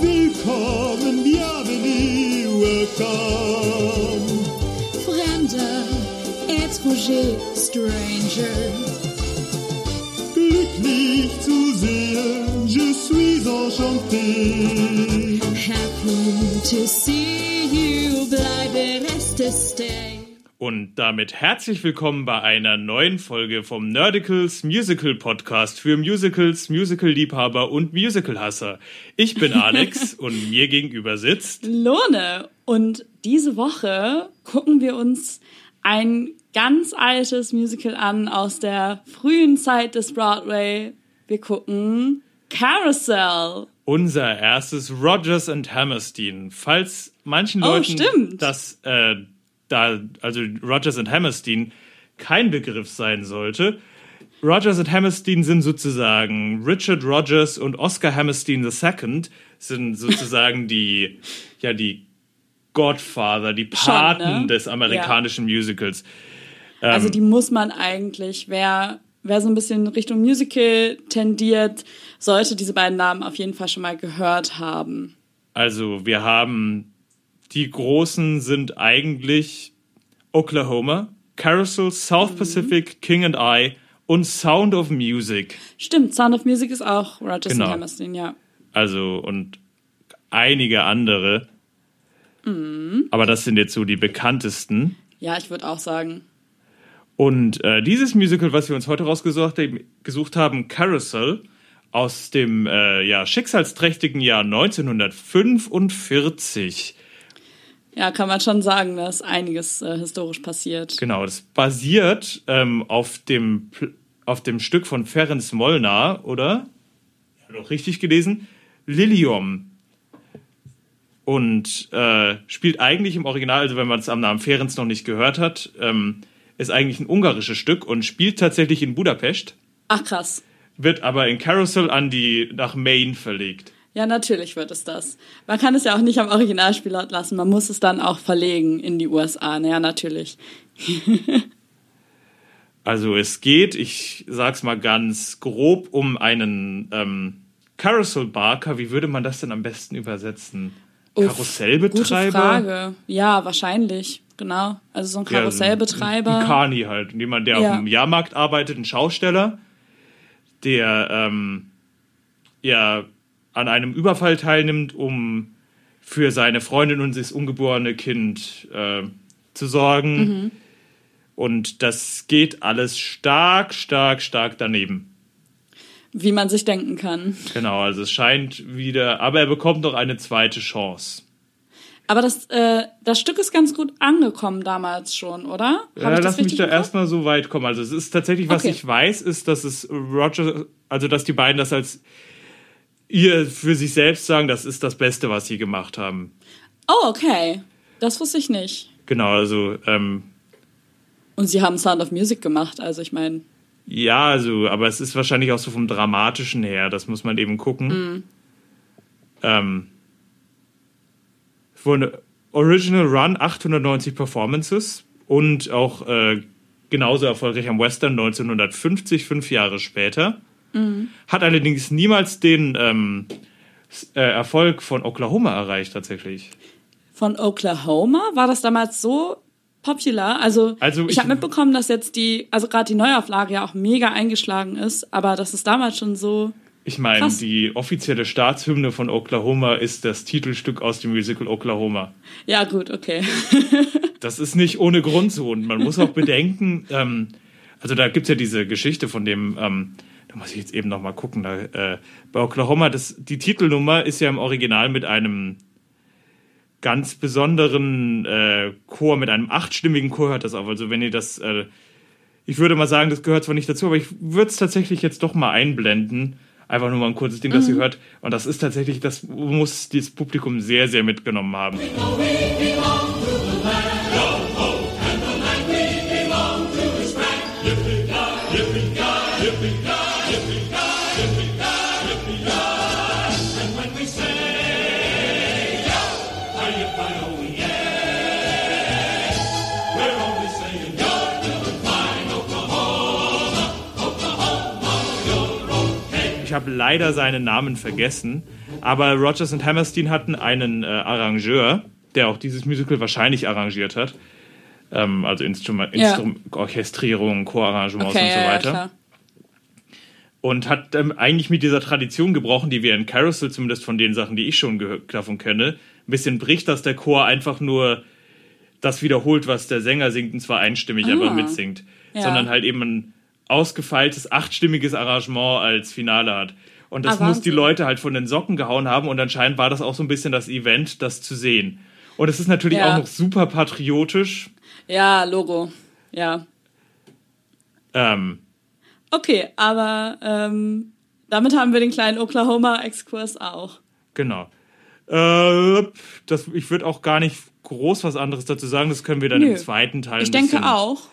Willkommen, bienvenue, welcome. Fremder, étranger, stranger. Glücklich zu sehen, je suis enchanté. Happy to see you, bleibe reste stay. Und damit herzlich willkommen bei einer neuen Folge vom Nerdicals Musical Podcast für Musicals, Musical-Liebhaber und Musical-Hasser. Ich bin Alex und mir gegenüber sitzt. Lohne. Und diese Woche gucken wir uns ein ganz altes Musical an aus der frühen Zeit des Broadway. Wir gucken Carousel. Unser erstes Rogers and Hammerstein. Falls manchen Oh, Leuten stimmt. das äh, da also Rogers and Hammerstein kein Begriff sein sollte. Rogers and Hammerstein sind sozusagen Richard Rogers und Oscar Hammerstein II sind sozusagen die ja die Godfather, die Paten ne? des amerikanischen Musicals. Also die muss man eigentlich, wer, wer so ein bisschen Richtung Musical tendiert, sollte diese beiden Namen auf jeden Fall schon mal gehört haben. Also wir haben die großen sind eigentlich Oklahoma, Carousel, South Pacific, King and I und Sound of Music. Stimmt, Sound of Music ist auch Rogers Genau. and Hammerstein, ja. Also und einige andere. Aber das sind jetzt so die bekanntesten. Ja, ich würde auch sagen. Und äh, dieses Musical, was wir uns heute rausgesucht haben, gesucht haben Carousel, aus dem äh, ja, schicksalsträchtigen Jahr 1945. Ja, kann man schon sagen, da ist einiges äh, historisch passiert. Genau, das basiert ähm, auf, dem, auf dem Stück von Ferenc Molnar, oder? Ja, doch richtig gelesen. Lilium. Und äh, spielt eigentlich im Original, also wenn man es am Namen Ferenc noch nicht gehört hat, ähm, ist eigentlich ein ungarisches Stück und spielt tatsächlich in Budapest, Ach krass. wird aber in Carousel an die nach Maine verlegt. Ja, natürlich wird es das. Man kann es ja auch nicht am Originalspielort lassen. Man muss es dann auch verlegen in die USA. Naja, natürlich. Also es geht, ich sag's mal ganz grob, um einen ähm, Carousel Barker. Wie würde man das denn am besten übersetzen? Karussellbetreiber? Gute Frage. Ja, wahrscheinlich. Genau. Also so ein Ja, Karussellbetreiber. Ein Kani halt. Jemand, der Ja. auf dem Jahrmarkt arbeitet, ein Schausteller, der ähm, ja an einem Überfall teilnimmt, um für seine Freundin und das ungeborene Kind äh, zu sorgen. Mhm. Und das geht alles stark, stark, stark daneben. wie man sich denken kann. Genau, also es scheint wieder, aber er bekommt noch eine zweite Chance. Aber das, äh, das Stück ist ganz gut angekommen damals schon, oder? Hab Ja, ich das lass mich da erstmal so weit kommen. Also es ist tatsächlich, was Okay. ich weiß, ist, dass es Roger, also dass die beiden das als ihr für sich selbst sagen, das ist das Beste, was sie gemacht haben. Oh, okay. Das wusste ich nicht. Genau, also ähm, Und sie haben Sound of Music gemacht, also ich meine, ja, also, aber es ist wahrscheinlich auch so vom Dramatischen her, das muss man eben gucken. Ähm, wurde Original Run 890 Performances und auch äh, genauso erfolgreich am Western 1950, fünf Jahre später. Hat allerdings niemals den ähm, äh, Erfolg von Oklahoma erreicht, tatsächlich. von Oklahoma war das damals so popular. Also, Also ich, ich- habe mitbekommen, dass jetzt die, also gerade die Neuauflage ja auch mega eingeschlagen ist, aber das ist damals schon so. Ich meine, die offizielle Staatshymne von Oklahoma ist das Titelstück aus dem Musical Oklahoma. Ja, gut, okay. Das ist nicht ohne Grund so. Und man muss auch bedenken, ähm, also da gibt's ja diese Geschichte von dem, ähm, muss ich jetzt eben noch mal gucken, da, äh, bei Oklahoma, das, die Titelnummer ist ja im Original mit einem ganz besonderen äh, Chor, mit einem achtstimmigen Chor hört das auf. Also wenn ihr das, äh, ich würde mal sagen, das gehört zwar nicht dazu, aber ich würde es tatsächlich jetzt doch mal einblenden. Einfach nur mal ein kurzes Ding, das ihr hört. Und das ist tatsächlich, das muss dieses Publikum sehr, sehr mitgenommen haben. ich habe habe leider seinen Namen vergessen. Aber Rogers und Hammerstein hatten einen äh, Arrangeur, der auch dieses Musical wahrscheinlich arrangiert hat. Ähm, also Instrument, Ja. Instrum Orchestrierung, Chorarrangements Okay, und so ja, ja, weiter. klar. und hat ähm, eigentlich mit dieser Tradition gebrochen, die wir in Carousel, zumindest von den Sachen, die ich schon davon kenne, ein bisschen bricht, dass der Chor einfach nur das wiederholt, was der Sänger singt, und zwar einstimmig einfach mitsingt, Ja. sondern halt eben ein ausgefeiltes, achtstimmiges Arrangement als Finale hat. Und das Ah, muss die. Leute halt von den Socken gehauen haben und anscheinend war das auch so ein bisschen das Event, das zu sehen. Und es ist natürlich Ja. auch noch super patriotisch. Ja, Logo. Ja. Ähm, Okay, aber ähm, damit haben wir den kleinen Oklahoma-Exkurs auch. Genau. Äh, das, ich würde auch gar nicht groß was anderes dazu sagen. Das können wir dann Nö. im zweiten Teil Ich denke auch.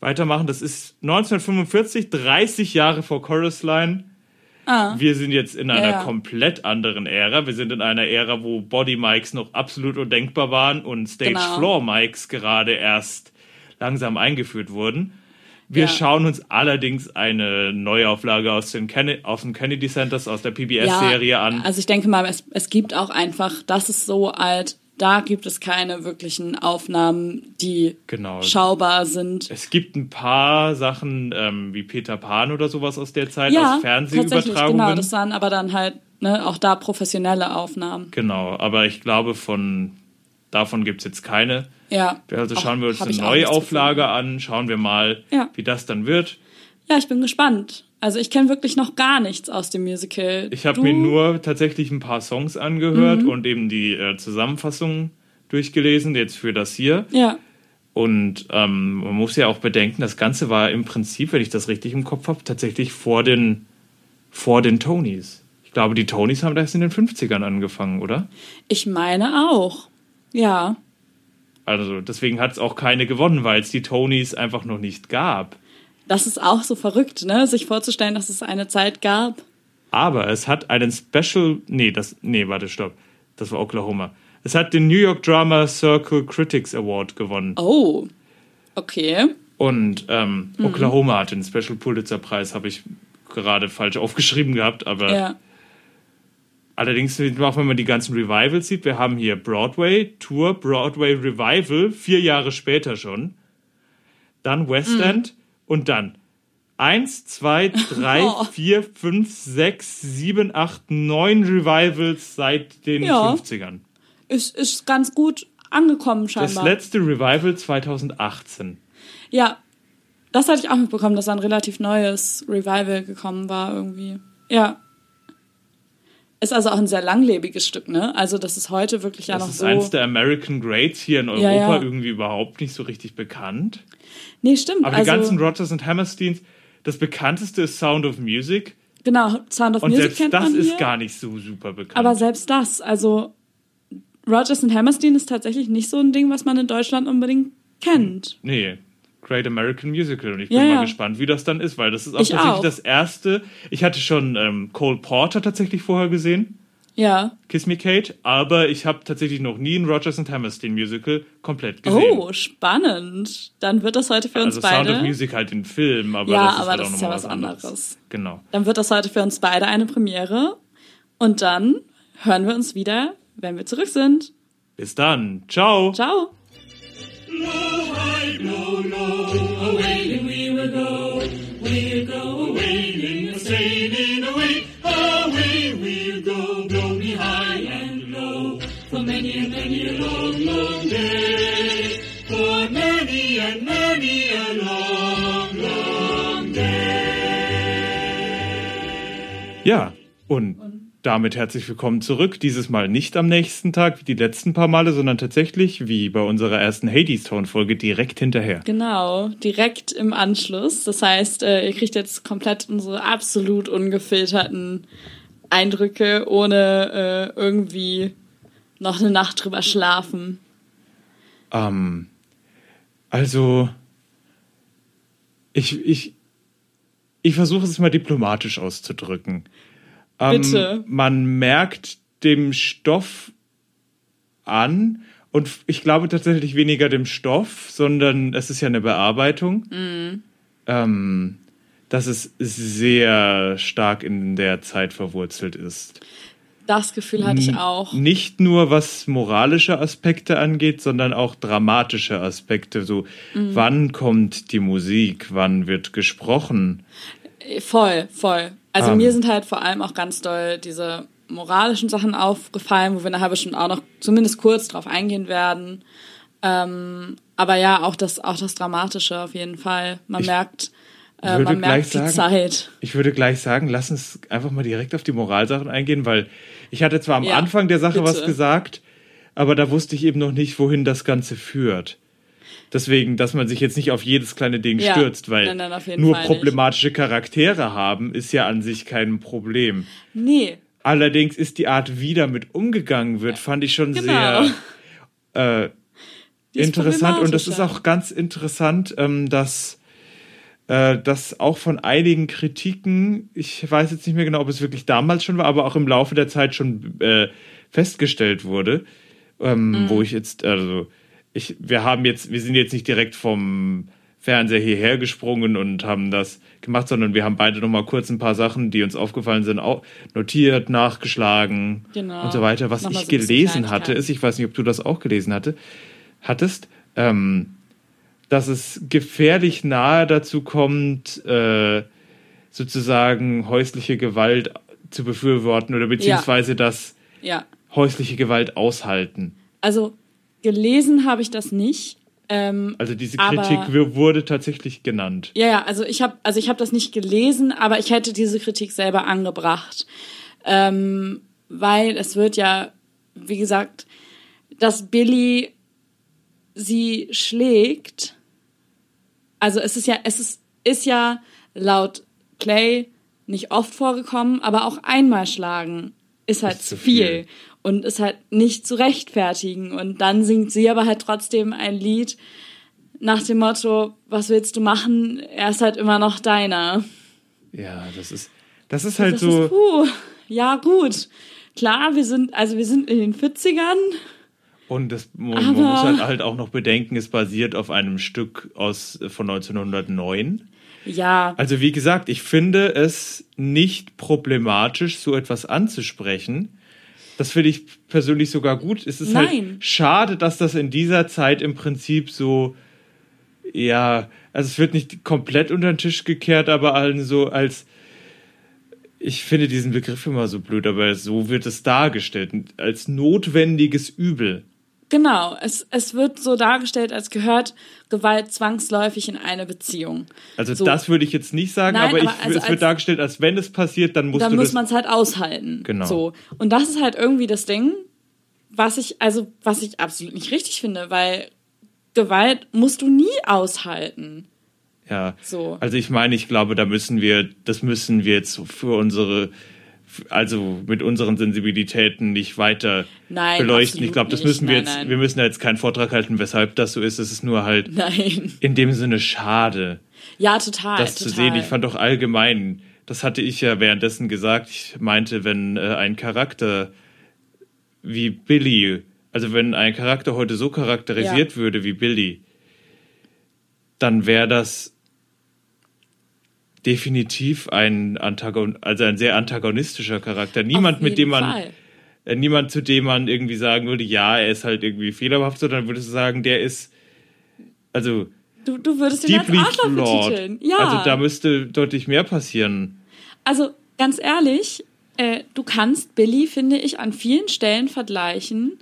Weitermachen. Das ist 1945, 30 Jahre vor Chorus Line. Wir sind jetzt in einer Ah. Ja, ja. komplett anderen Ära. Wir sind in einer Ära, wo Body Mics noch absolut undenkbar waren und Stage Genau. Floor Mics gerade erst langsam eingeführt wurden. Wir Ja. schauen uns allerdings eine Neuauflage aus, den Kenne aus dem Kennedy Centers, aus der PBS-Serie an. Also ich denke mal, es, es gibt auch einfach, das ist so alt, da gibt es keine wirklichen Aufnahmen, die Genau. schaubar sind. Es gibt ein paar Sachen ähm, wie Peter Pan oder sowas aus der Zeit, Ja, aus tatsächlich, Fernsehübertragungen. genau, das waren aber dann halt ne, auch da professionelle Aufnahmen. Genau, aber ich glaube, von davon gibt es jetzt keine. Ja. Also Auch- schauen wir uns eine auch Neuauflage an, schauen wir mal, Ja. wie das dann wird. Ja, ich bin gespannt. Also ich kenne wirklich noch gar nichts aus dem Musical. Ich habe mir nur tatsächlich ein paar Songs angehört und eben die äh, Zusammenfassung durchgelesen, jetzt für das hier. Ja, Und ähm, man muss ja auch bedenken, das Ganze war im Prinzip, wenn ich das richtig im Kopf habe, tatsächlich vor den, vor den Tonys. Ich glaube, die Tonys haben erst in den 50ern angefangen, oder? ich meine auch. Ja, Also deswegen hat es auch keine gewonnen, weil es die Tonys einfach noch nicht gab. Das ist auch so verrückt, ne? Sich vorzustellen, dass es eine Zeit gab. Aber es hat einen Special. Nee, das. Nee, warte, stopp. Das war Oklahoma. Es hat den New York Drama Circle Critics Award gewonnen. Oh, okay. Und ähm, Oklahoma hat den Special Pulitzer Preis, habe ich gerade falsch aufgeschrieben gehabt, aber Ja, allerdings, auch wenn man die ganzen Revivals sieht, wir haben hier Broadway, Tour, Broadway Revival, vier Jahre später schon. Dann West End und dann eins, zwei, drei, Oh. vier, fünf, sechs, sieben, acht, neun Revivals seit den Ja. 50ern. ist, ist ganz gut angekommen Das scheinbar. letzte Revival 2018. Ja, das hatte ich auch mitbekommen, dass ein relativ neues Revival gekommen war irgendwie. Ja. Ist also auch ein sehr langlebiges Stück, ne? Also das ist heute wirklich ja Das noch ist so. eins der American Greats hier in Europa, Ja, ja. irgendwie überhaupt nicht so richtig bekannt. nee, stimmt. Aber also, die ganzen Rogers und Hammersteins, das bekannteste ist Sound of Music. genau, Sound of Und Music selbst kennt das man ist hier. gar nicht so super bekannt. Aber selbst das, also Rogers und Hammerstein ist tatsächlich nicht so ein Ding, was man in Deutschland unbedingt kennt. nee, Great American Musical. Und ich Ja, bin ja. mal gespannt, wie das dann ist, weil das ist auch Ich tatsächlich auch. das erste. Ich hatte schon ähm, Cole Porter tatsächlich vorher gesehen, Ja. Kiss Me Kate, aber ich habe tatsächlich noch nie ein Rogers und Hammerstein Musical komplett gesehen. Oh, spannend. Dann wird das heute für uns also Sound of beide. Music halt den Film, aber Ja, das ist aber halt das auch ist ja was anderes. Genau. Dann wird das heute für uns beide eine Premiere. Und dann hören wir uns wieder, wenn wir zurück sind. Bis dann. Ciao. Ciao. Damit herzlich willkommen zurück. Dieses Mal nicht am nächsten Tag wie die letzten paar Male, sondern tatsächlich wie bei unserer ersten Hades-Town-Folge direkt hinterher. Genau, direkt im Anschluss. Das heißt, äh, ihr kriegt jetzt komplett unsere absolut ungefilterten Eindrücke, ohne äh, irgendwie noch eine Nacht drüber schlafen. Ähm, also, ich, ich, ich versuche es mal diplomatisch auszudrücken. Ähm, Bitte. Man merkt dem Stoff an, und ich glaube tatsächlich weniger dem Stoff, sondern es ist ja eine Bearbeitung, Mhm. ähm, dass es sehr stark in der Zeit verwurzelt ist. Das Gefühl hatte ich auch. Nicht nur was moralische Aspekte angeht, sondern auch dramatische Aspekte. So, Mhm. wann kommt die Musik? Wann wird gesprochen? Voll, voll. Also Ähm. mir sind halt vor allem auch ganz doll diese moralischen Sachen aufgefallen, wo wir nachher bestimmt auch noch zumindest kurz drauf eingehen werden. Ähm, aber ja, auch das, auch das Dramatische auf jeden Fall. Man Ich merkt, äh, man merkt die sagen- Zeit. Ich würde gleich sagen, lass uns einfach mal direkt auf die Moralsachen eingehen, weil ich hatte zwar am Ja, Anfang der Sache was bitte. gesagt, aber da wusste ich eben noch nicht, wohin das Ganze führt. Deswegen, dass man sich jetzt nicht auf jedes kleine Ding Ja, stürzt, weil nein, nein, nur Fall nicht. problematische Charaktere haben, ist ja an sich kein Problem. Nee, Allerdings ist die Art, wie damit umgegangen wird, fand ich schon Genau. sehr äh, interessant. Und das ist auch ganz interessant, ähm, dass äh, das auch von einigen Kritiken, ich weiß jetzt nicht mehr genau, ob es wirklich damals schon war, aber auch im Laufe der Zeit schon äh, festgestellt wurde, ähm, Mhm. wo ich jetzt, also ich, wir haben jetzt, wir sind jetzt nicht direkt vom Fernseher hierher gesprungen und haben das gemacht, sondern wir haben beide noch mal kurz ein paar Sachen, die uns aufgefallen sind, auch notiert, nachgeschlagen Genau. und so weiter. Was Noch mal ich so gelesen hatte, ist, ich weiß nicht, ob du das auch gelesen hatte, hattest, ähm, dass es gefährlich nahe dazu kommt, äh, sozusagen häusliche Gewalt zu befürworten oder beziehungsweise das ja. häusliche Gewalt aushalten. Also gelesen habe ich das nicht. Ähm, Also diese Aber- Kritik w- wurde tatsächlich genannt. Ja, ja, also ich habe also ich habe das nicht gelesen, aber ich hätte diese Kritik selber angebracht. Ähm, weil es wird ja, wie gesagt, dass Billy sie schlägt. Also es ist ja, es ist, ist ja laut Clay nicht oft vorgekommen, aber auch einmal schlagen ist halt Ist zu viel. viel. Und ist halt nicht zu rechtfertigen. Und dann singt sie aber halt trotzdem ein Lied nach dem Motto, was willst du machen? Er ist halt immer noch deiner. Ja, das ist, das ist halt das so. ist, puh, ja gut. Klar, wir sind, also wir sind in den 40ern. Und das, man, man muss halt, halt auch noch bedenken, es basiert auf einem Stück aus äh, von 1909. Ja, Also wie gesagt, ich finde es nicht problematisch, so etwas anzusprechen. Das finde ich persönlich sogar gut. Es ist halt Nein. schade, dass das in dieser Zeit im Prinzip so, ja, also es wird nicht komplett unter den Tisch gekehrt, aber allen so als, ich finde diesen Begriff immer so blöd, aber so wird es dargestellt, als notwendiges Übel. Genau. Es, es wird so dargestellt, als gehört Gewalt zwangsläufig in eine Beziehung. Also So. das würde ich jetzt nicht sagen, Nein, aber, ich, aber also es als- wird dargestellt, als wenn es passiert, dann musst dann du muss man es halt aushalten. Genau. So. Und das ist halt irgendwie das Ding, was ich, also, was ich absolut nicht richtig finde, weil Gewalt musst du nie aushalten. Ja, So. also ich meine, ich glaube, da müssen wir, das müssen wir jetzt für unsere, also mit unseren Sensibilitäten nicht weiter Nein, beleuchten. Ich glaube, das nicht. müssen wir Nein, jetzt, nein. wir müssen da jetzt keinen Vortrag halten, weshalb das so ist. Es ist nur halt Nein. in dem Sinne schade, Ja, total. das total. zu sehen. Ich fand doch allgemein, das hatte ich ja währenddessen gesagt, ich meinte, wenn äh, ein Charakter wie Billy, also wenn ein Charakter heute so charakterisiert Ja. würde wie Billy, dann wäre das definitiv ein Antagon, also ein sehr antagonistischer Charakter. Niemand, mit dem man, Fall. äh, niemand, zu dem man irgendwie sagen würde, ja, er ist halt irgendwie fehlerhaft, sondern würdest du sagen, der ist, also Du, du würdest ihn als Arschloch betiteln. Ja. Also da müsste deutlich mehr passieren. Also ganz ehrlich, äh, du kannst Billy, finde ich, an vielen Stellen vergleichen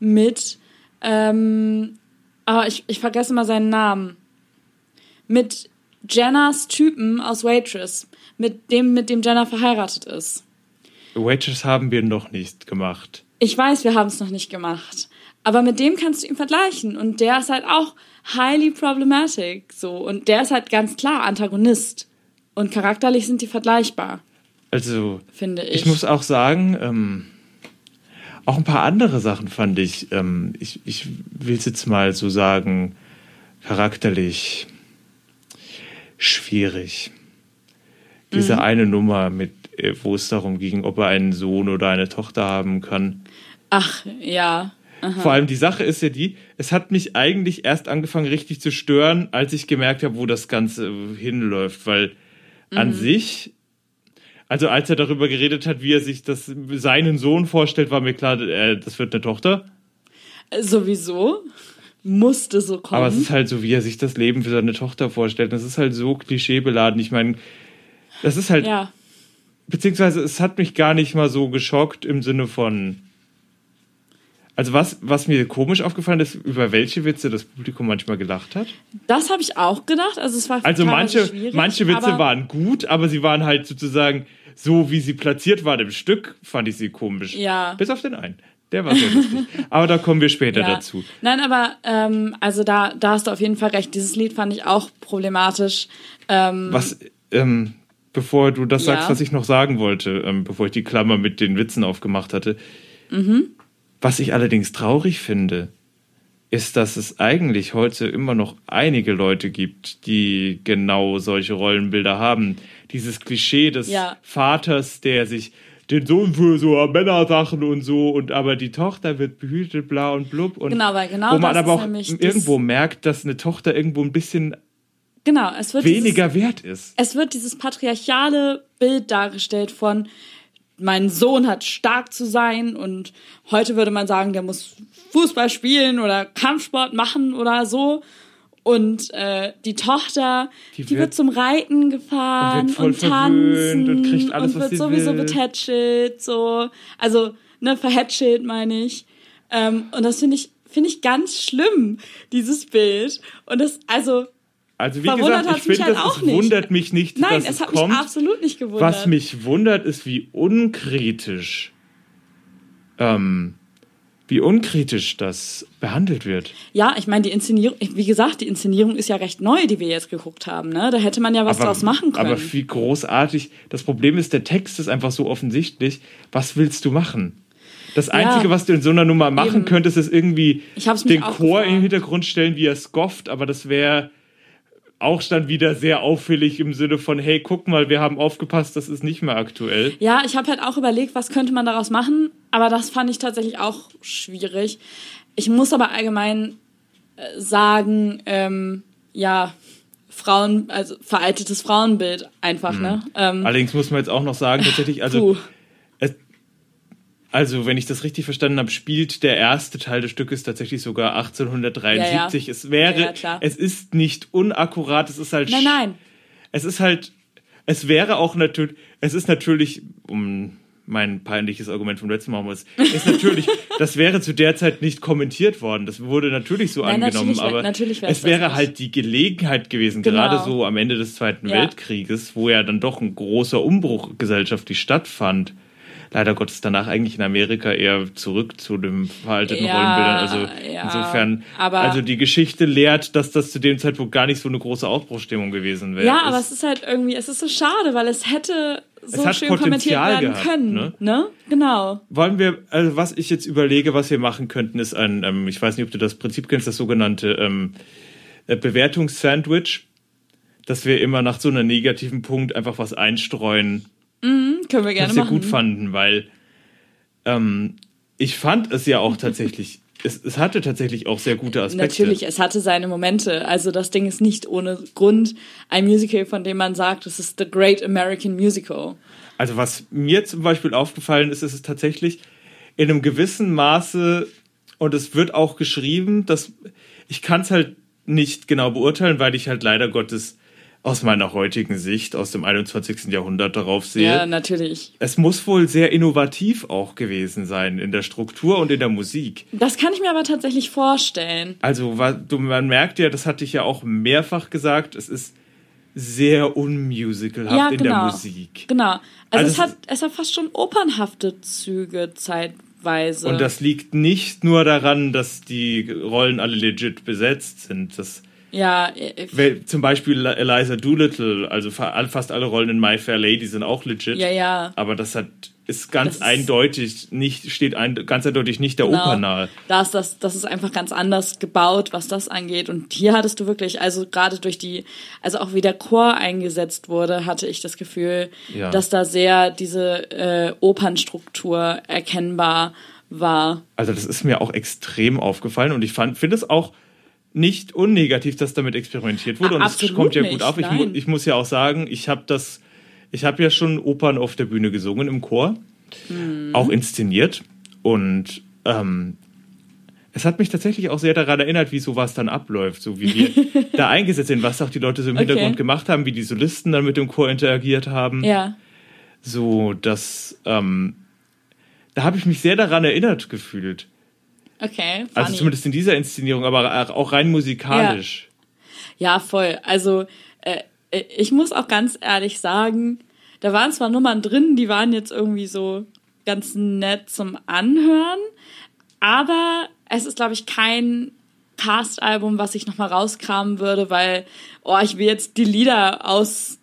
mit, ähm, aber ich, ich vergesse mal seinen Namen, mit Jennas Typen aus Waitress, mit dem, mit dem Jenna verheiratet ist. Waitress haben wir noch nicht gemacht. Ich weiß, wir haben es noch nicht gemacht. Aber mit dem kannst du ihn vergleichen. Und der ist halt auch highly problematic. So. Und der ist halt ganz klar Antagonist. Und charakterlich sind die vergleichbar, Also finde ich. ich muss auch sagen, ähm, auch ein paar andere Sachen fand ich, ähm, ich, ich will es jetzt mal so sagen, charakterlich schwierig. Diese Mhm. eine Nummer, mit, äh, wo es darum ging, ob er einen Sohn oder eine Tochter haben kann. Ach, ja. Vor allem die Sache ist ja die, es hat mich eigentlich erst angefangen richtig zu stören, als ich gemerkt habe, wo das Ganze hinläuft, weil an sich, also als er darüber geredet hat, wie er sich das seinen Sohn vorstellt, war mir klar, äh, das wird eine Tochter. Äh, Sowieso musste so kommen. Aber es ist halt so, wie er sich das Leben für seine Tochter vorstellt. Das ist halt so klischeebeladen. Ich meine, das ist halt, ja. beziehungsweise es hat mich gar nicht mal so geschockt im Sinne von. Also was, was mir komisch aufgefallen ist, über welche Witze das Publikum manchmal gelacht hat. Das habe ich auch gedacht. Also es war Also manche, manche Witze waren gut, aber sie waren halt sozusagen so, wie sie platziert waren im Stück, fand ich sie komisch. Ja. Bis auf den einen. Der war sehr lustig. Aber da kommen wir später Ja. dazu. Nein, aber ähm, also da, da hast du auf jeden Fall recht. Dieses Lied fand ich auch problematisch. Ähm, Was, ähm, bevor du das Ja. sagst, was ich noch sagen wollte, ähm, bevor ich die Klammer mit den Witzen aufgemacht hatte. Mhm. Was ich allerdings traurig finde, ist, dass es eigentlich heute immer noch einige Leute gibt, die genau solche Rollenbilder haben. Dieses Klischee des Ja. Vaters, der sich den Sohn für so Männersachen und so und aber die Tochter wird behütet, bla und blub und Genau, weil genau wo man aber auch irgendwo merkt, dass eine Tochter irgendwo ein bisschen genau, es wird dieses, weniger wert ist. es wird dieses patriarchale Bild dargestellt von mein Sohn hat stark zu sein und heute würde man sagen, der muss Fußball spielen oder Kampfsport machen oder so. Und äh, die Tochter, Die die, wird- wird, zum Reiten gefahren und voll tanzen und kriegt alles, und was wird sowieso will. betätschelt, so. Also, ne, verhätschelt meine ich. Ähm, und das finde ich, finde ich ganz schlimm, dieses Bild. Und das, also, Also wie Verwundert gesagt, ich finde, halt nicht. wundert mich nicht, nein, dass es es, hat kommt. mich absolut nicht gewundert. Was mich wundert, ist, wie unkritisch, ähm, wie unkritisch das behandelt wird. Ja, ich meine, die Inszenierung, wie gesagt, die Inszenierung ist ja recht neu, die wir jetzt geguckt haben. Ne? Da hätte man ja was draus machen können. aber wie großartig. Das Problem ist, der Text ist einfach so offensichtlich. Was willst du machen? Das Einzige, was du in so einer Nummer machen Eben. könntest, ist irgendwie den Chor gefragt. im Hintergrund stellen, wie er skofft, aber das wäre auch dann wieder sehr auffällig im Sinne von, hey, guck mal, wir haben aufgepasst, das ist nicht mehr aktuell. Ja, ich habe halt auch überlegt, was könnte man daraus machen, aber das fand ich tatsächlich auch schwierig. Ich muss aber allgemein äh, sagen, ähm, ja, Frauen, also veraltetes Frauenbild einfach, ne? Ähm, Allerdings muss man jetzt auch noch sagen, tatsächlich, also, puh. Also wenn ich das richtig verstanden habe, spielt der erste Teil des Stückes tatsächlich sogar 1873. Ja, ja. Es wäre, Ja, es ist nicht unakkurat, es ist halt, Nein, nein. es ist halt, es wäre auch natürlich, es ist natürlich, um mein peinliches Argument vom letzten Mal muss, ist natürlich, das wäre zu der Zeit nicht kommentiert worden. Das wurde natürlich so Nein, angenommen, natürlich aber natürlich es wäre halt die Gelegenheit gewesen, Genau. gerade so am Ende des Zweiten. Weltkrieges, wo ja dann doch ein großer Umbruch gesellschaftlich stattfand. Leider Gottes danach eigentlich in Amerika eher zurück zu dem veralteten Ja, Rollenbildern. Also ja, insofern, aber- also die Geschichte lehrt, dass das zu dem Zeitpunkt gar nicht so eine große Aufbruchstimmung gewesen wäre. Ja, aber Es- es ist halt irgendwie, es ist so schade, weil es hätte so hat schön kommentiert Potenzial werden gehabt, können. ne? Ne? Genau. Wollen wir, also was ich jetzt überlege, was wir machen könnten, ist ein, ähm, ich weiß nicht, ob du das Prinzip kennst, das sogenannte ähm, äh, Bewertungssandwich, dass wir immer nach so einem negativen Punkt einfach was einstreuen, Können wir gerne was wir machen. gut fanden, weil ähm, ich fand es ja auch tatsächlich, es, es hatte tatsächlich auch sehr gute Aspekte. Natürlich, es hatte seine Momente. Also das Ding ist nicht ohne Grund ein Musical, von dem man sagt, es ist The Great American Musical. Also was mir zum Beispiel aufgefallen ist, ist es tatsächlich in einem gewissen Maße, und es wird auch geschrieben, dass ich kann es halt nicht genau beurteilen, weil ich halt leider Gottes aus meiner heutigen Sicht, aus dem 21. Jahrhundert darauf sehe. Ja, natürlich. Es muss wohl sehr innovativ auch gewesen sein in der Struktur und in der Musik. Das kann ich mir aber tatsächlich vorstellen. Also man merkt ja, das hatte ich ja auch mehrfach gesagt, es ist sehr unmusicalhaft ja, in genau. der Musik. Genau. Also, Also es, es hat, es hat fast schon opernhafte Züge zeitweise. Und das liegt nicht nur daran, dass die Rollen alle legit besetzt sind. Das, ja, äh, weil zum Beispiel Eliza Doolittle, also fa- fast alle Rollen in My Fair Lady sind auch legit. ja, ja. Aber das hat, ist ganz Das eindeutig nicht, steht ein, ganz eindeutig nicht der Genau. Oper nahe. Da ist das, das ist einfach ganz anders gebaut, was das angeht. Und hier hattest du wirklich, also gerade durch die, also auch wie der Chor eingesetzt wurde, hatte ich das Gefühl, Ja. dass da sehr diese äh, Opernstruktur erkennbar war. Also das ist mir auch extrem aufgefallen und ich fand, finde es auch nicht unnegativ, dass damit experimentiert wurde. Ah, und es kommt ja gut nicht, auf. Ich, mu ich muss ja auch sagen, ich habe das ich habe ja schon Opern auf der Bühne gesungen im Chor, auch inszeniert. Und ähm, es hat mich tatsächlich auch sehr daran erinnert, wie sowas dann abläuft, so wie wir da eingesetzt sind, was auch die Leute so im Okay. Hintergrund gemacht haben, wie die Solisten dann mit dem Chor interagiert haben. Ja. So, dass ähm, da habe ich mich sehr daran erinnert gefühlt. Okay. Funny. Also zumindest in dieser Inszenierung, aber auch rein musikalisch. Ja, voll. Also äh, ich muss auch ganz ehrlich sagen, da waren zwar Nummern drin, die waren jetzt irgendwie so ganz nett zum Anhören, aber es ist, glaube ich, kein Cast-Album, was ich nochmal rauskramen würde, weil, oh, ich will jetzt die Lieder aus,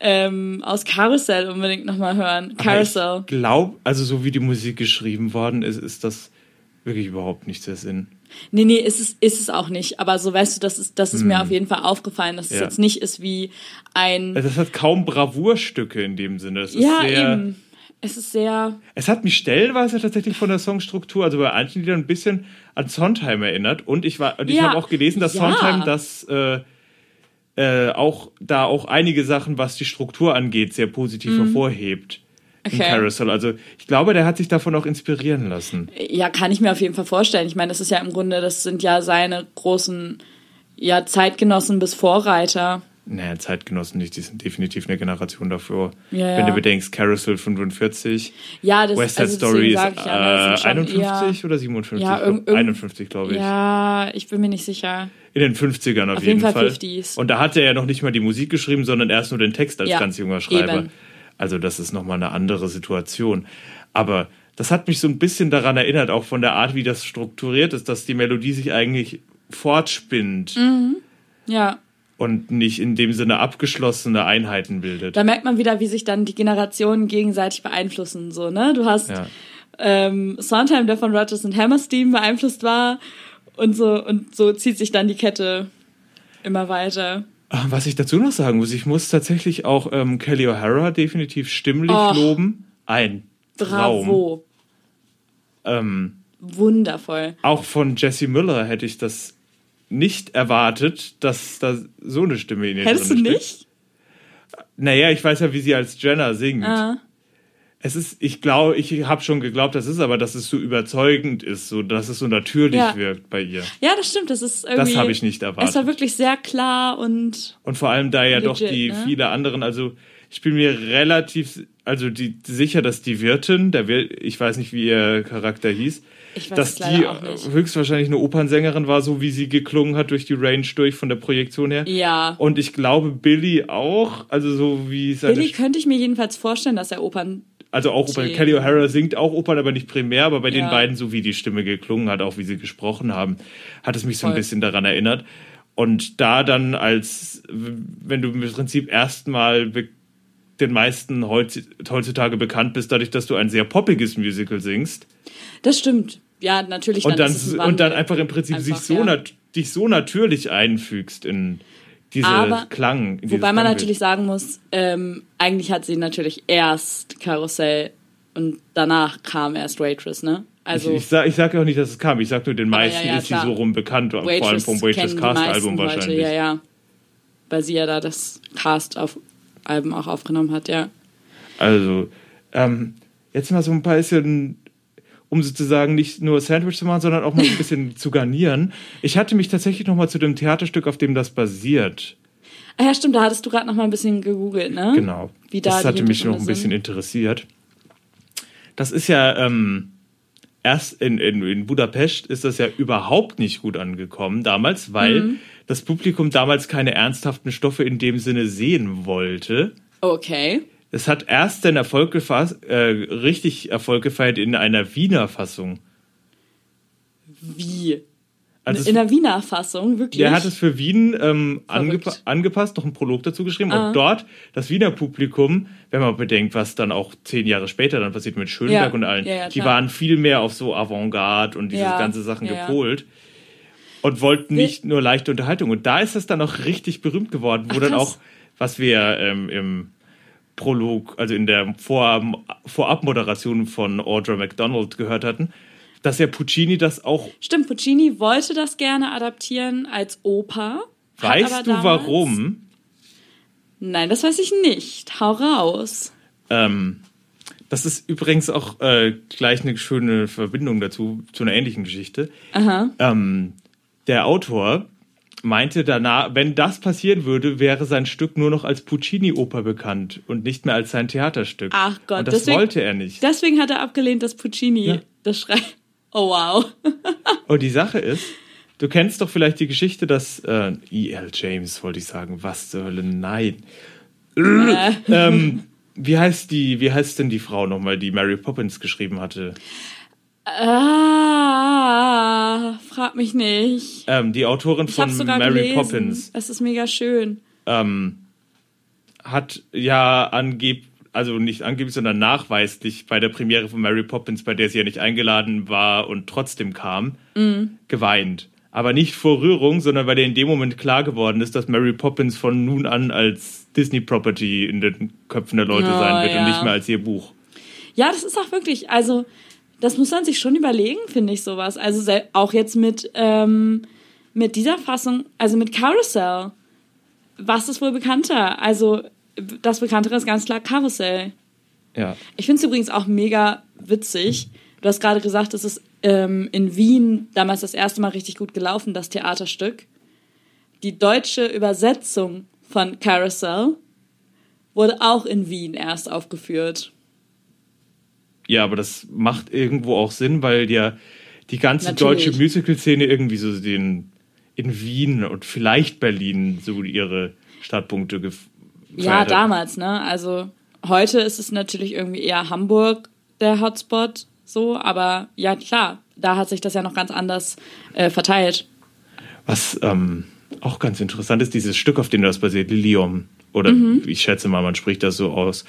ähm, aus Carousel unbedingt nochmal hören. Aber Carousel. Ich glaube, also so wie die Musik geschrieben worden ist, ist das wirklich überhaupt nicht der Sinn. Nee, nee, ist es, ist es auch nicht. Aber so weißt du, das ist, das ist mir auf jeden Fall aufgefallen, dass es Hm. Ja. jetzt nicht ist wie ein. Also das hat kaum Bravourstücke in dem Sinne. Es ist ja, sehr, eben. Es ist sehr. Es hat mich stellenweise tatsächlich von der Songstruktur, also bei manchen Liedern ein bisschen an Sondheim erinnert. Und ich war, und ich Ja, habe auch gelesen, dass ja. Sondheim das äh, äh, auch da auch einige Sachen, was die Struktur angeht, sehr positiv hervorhebt. Okay. Carousel. Also ich glaube, der hat sich davon auch inspirieren lassen. Ja, kann ich mir auf jeden Fall vorstellen. Ich meine, das ist ja im Grunde, das sind ja seine großen ja, Zeitgenossen bis Vorreiter. Naja, Zeitgenossen nicht, die sind definitiv eine Generation davor. Ja, Wenn ja. du bedenkst, Carousel 45, Ja, das West Side also Story ist ja, äh, sind schon 51 oder 57? Ja, glaub, irgend- irgend- 51, glaube ich. Ja, ich bin mir nicht sicher. In den 50ern auf, Auf jeden jeden Fall Fall. 50s. Und da hat er ja noch nicht mal die Musik geschrieben, sondern erst nur den Text als ganz junger Schreiber. eben. Also das ist nochmal eine andere Situation. Aber das hat mich so ein bisschen daran erinnert, auch von der Art, wie das strukturiert ist, dass die Melodie sich eigentlich fortspinnt Mhm. Ja, und nicht in dem Sinne abgeschlossene Einheiten bildet. da merkt man wieder, wie sich dann die Generationen gegenseitig beeinflussen. So, ne? Du hast Ja. ähm, Sondheim, der von Rodgers und Hammerstein beeinflusst war, und so und so zieht sich dann die Kette immer weiter. Ah, Was ich dazu noch sagen muss, ich muss tatsächlich auch ähm, Kelly O'Hara definitiv stimmlich Oh. loben. Ein Traum. Bravo, Ähm, wundervoll. auch von Jesse Miller hätte ich das nicht erwartet, dass da so eine Stimme in ihr Hättest du drin steckt. nicht? Naja, ich weiß ja, wie sie als Jenna singt. Ah. Es ist, ich glaube, ich habe schon geglaubt, das ist aber, dass es so überzeugend ist, so, dass es so natürlich Ja. wirkt bei ihr. Ja, das stimmt. Das ist irgendwie. habe ich nicht erwartet. Es war wirklich sehr klar und Und vor allem da ja doch Legit, die ne? viele anderen, also ich bin mir relativ, also die sicher, dass die Wirtin, der Wir- ich weiß nicht, wie ihr Charakter hieß, ich weiß dass es die höchstwahrscheinlich eine Opernsängerin war, so wie sie geklungen hat durch die Range durch von der Projektion her. Ja. Und ich glaube Billy auch, also so wie seine, Billy könnte ich mir jedenfalls vorstellen, dass er Opern. Also auch Opern. Kelly O'Hara singt auch Opern, aber nicht primär, aber bei den Ja. beiden, so wie die Stimme geklungen hat, auch wie sie gesprochen haben, hat es mich so ein Voll. bisschen daran erinnert. Und da dann als, wenn du im Prinzip erstmal den meisten heutz- heutzutage bekannt bist, dadurch, dass du ein sehr poppiges Musical singst Das stimmt. Ja, natürlich. und dann, es ein und dann einfach im Prinzip sich Einfach, so ja. dich so natürlich einfügst in diese Aber- Klang. Wobei man natürlich sagen muss, ähm, eigentlich hat sie natürlich erst Karussell und danach kam erst Waitress, ne? Also ich, ich sage ich sag auch nicht, dass es kam. Ich sage nur, den meisten ja, ja, ist sie so rum bekannt, vor allem Waitress vom Waitress Cast Album Leute, wahrscheinlich. Ja, ja. Weil sie ja da das Cast auf Alben auch aufgenommen hat, ja. Also, ähm, jetzt mal so ein bisschen, um sozusagen nicht nur Sandwich zu machen, sondern auch mal ein bisschen zu garnieren. Ich hatte mich tatsächlich noch mal zu dem Theaterstück, auf dem das basiert. Ah ja, stimmt, da hattest du gerade noch mal ein bisschen gegoogelt, ne? Genau. Wie da das hatte mich noch ein bisschen sind. interessiert. Das ist ja ähm, erst in, in, in Budapest ist das ja überhaupt nicht gut angekommen damals, weil Mhm. das Publikum damals keine ernsthaften Stoffe in dem Sinne sehen wollte. Okay. Es hat erst den Erfolg gefasst, äh, richtig Erfolg gefeiert in einer Wiener Fassung. Wie? Also es- In der Wiener Fassung, wirklich? Der hat es für Wien ähm, angepa angepasst, noch einen Prolog dazu geschrieben. Ah. Und dort das Wiener Publikum, wenn man bedenkt, was dann auch zehn Jahre später dann passiert mit Schönberg Ja. und allen, Ja, ja, die waren viel mehr auf so Avantgarde und diese ganze Sachen gepolt. Und wollten nicht nur leichte Unterhaltung. Und da ist es dann auch richtig berühmt geworden, wo Ach, dann auch, was wir ähm, im Prolog, also in der Vor Vorabmoderation von Audra McDonald gehört hatten, dass ja Puccini das auch Stimmt, Puccini wollte das gerne adaptieren als Oper. Weißt du warum? Nein, das weiß ich nicht. Hau raus. Ähm, das ist übrigens auch äh, gleich eine schöne Verbindung dazu, zu einer ähnlichen Geschichte. Aha. Ähm, der Autor meinte danach, wenn das passieren würde, wäre sein Stück nur noch als Puccini-Oper bekannt und nicht mehr als sein Theaterstück. Ach Gott, und das deswegen- wollte er nicht. Deswegen hat er abgelehnt, dass Puccini Ja. das schreibt. Oh wow. Und die Sache ist, du kennst doch vielleicht die Geschichte, dass äh, E.L. James, wollte ich sagen, was zur Hölle, nein. Äh, ähm, wie heißt die, wie heißt denn die Frau nochmal, die Mary Poppins geschrieben hatte? Ah, frag mich nicht. Ähm, die Autorin von Mary gelesen. Poppins Es ist mega schön. ähm, hat ja angeblich, also nicht angeblich, sondern nachweislich bei der Premiere von Mary Poppins, bei der sie ja nicht eingeladen war und trotzdem kam, Mhm. geweint. Aber nicht vor Rührung, sondern weil ihr in dem Moment klar geworden ist, dass Mary Poppins von nun an als Disney-Property in den Köpfen der Leute Oh, sein wird und ja. nicht mehr als ihr Buch. Ja, das ist auch wirklich, also das muss man sich schon überlegen, finde ich sowas. Also auch jetzt mit, ähm, mit dieser Fassung, also mit Carousel. Was ist wohl bekannter? Also das Bekanntere ist ganz klar Carousel. Ja. Ich finde es übrigens auch mega witzig. Du hast gerade gesagt, es ist ähm, in Wien damals das erste Mal richtig gut gelaufen, das Theaterstück. Die deutsche Übersetzung von Carousel wurde auch in Wien erst aufgeführt. Ja, aber das macht irgendwo auch Sinn, weil ja die ganze Natürlich. deutsche Musical-Szene irgendwie so den in Wien und vielleicht Berlin so ihre Startpunkte gef Ja, gefeiert hat. damals, ne? Also heute ist es natürlich irgendwie eher Hamburg der Hotspot, so, aber ja, klar, da hat sich das ja noch ganz anders äh, verteilt. Was ähm, auch ganz interessant ist, dieses Stück, auf dem das basiert, Lilium. Oder Mhm. ich schätze mal, man spricht das so aus,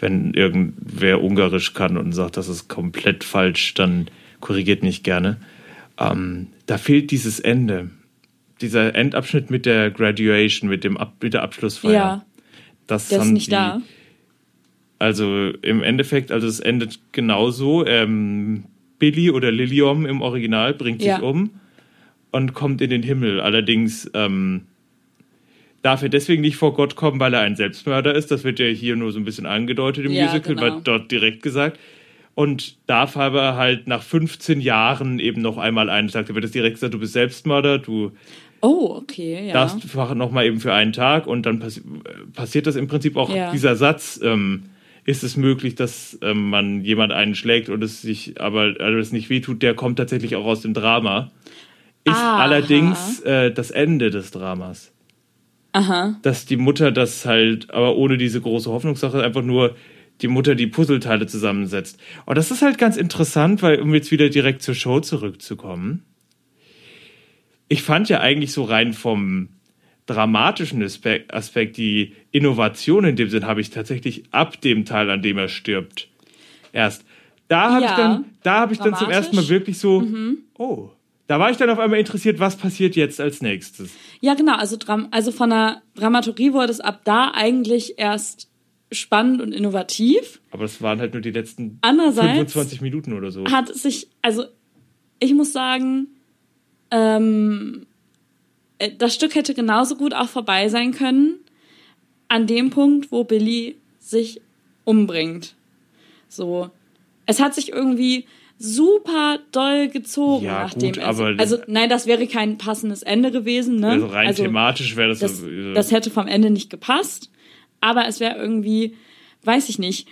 wenn irgendwer Ungarisch kann und sagt, das ist komplett falsch, dann korrigiert mich gerne. Ähm, da fehlt dieses Ende. Dieser Endabschnitt mit der Graduation, mit, dem Ab mit der Abschlussfeier. Ja, das der ist nicht sie- da. Also im Endeffekt, also es endet genauso. Ähm, Billy oder Lilium im Original bringt sich Ja. um und kommt in den Himmel. Allerdings ähm, darf er deswegen nicht vor Gott kommen, weil er ein Selbstmörder ist. Das wird ja hier nur so ein bisschen angedeutet im Ja, Musical, genau. wird dort direkt gesagt. Und darf aber halt nach 15 Jahren eben noch einmal einen Tag, da wird es direkt gesagt, du bist Selbstmörder, du Oh, okay, ja. darfst noch mal eben für einen Tag und dann passi passiert das im Prinzip auch Ja. dieser Satz. Ähm, ist es möglich, dass ähm, man jemand einen schlägt und es sich aber also es nicht wehtut? Der kommt tatsächlich auch aus dem Drama. Ist Aha. allerdings äh, das Ende des Dramas. Aha. Dass die Mutter das halt, aber ohne diese große Hoffnungssache, einfach nur die Mutter die Puzzleteile zusammensetzt. Und das ist halt ganz interessant, weil, um jetzt wieder direkt zur Show zurückzukommen, ich fand ja eigentlich so rein vom dramatischen Aspekt, die Innovation in dem Sinn habe ich tatsächlich ab dem Teil, an dem er stirbt, erst. Da habe Ja, ich dann, da habe ich dann zum ersten Mal wirklich so, oh, da war ich dann auf einmal interessiert, was passiert jetzt als nächstes. Ja, genau. Also, also von der Dramaturgie wurde es ab da eigentlich erst spannend und innovativ. Aber das waren halt nur die letzten Andererseits 25 Minuten oder so. hat sich, also ich muss sagen, ähm, äh, das Stück hätte genauso gut auch vorbei sein können an dem Punkt, wo Billy sich umbringt. So, es hat sich irgendwie super doll gezogen, Ja, nachdem gut, er aber- also nein, das wäre kein passendes Ende gewesen, ne? Also rein thematisch wäre das, das, so, das hätte vom Ende nicht gepasst, aber es wäre irgendwie, weiß ich nicht,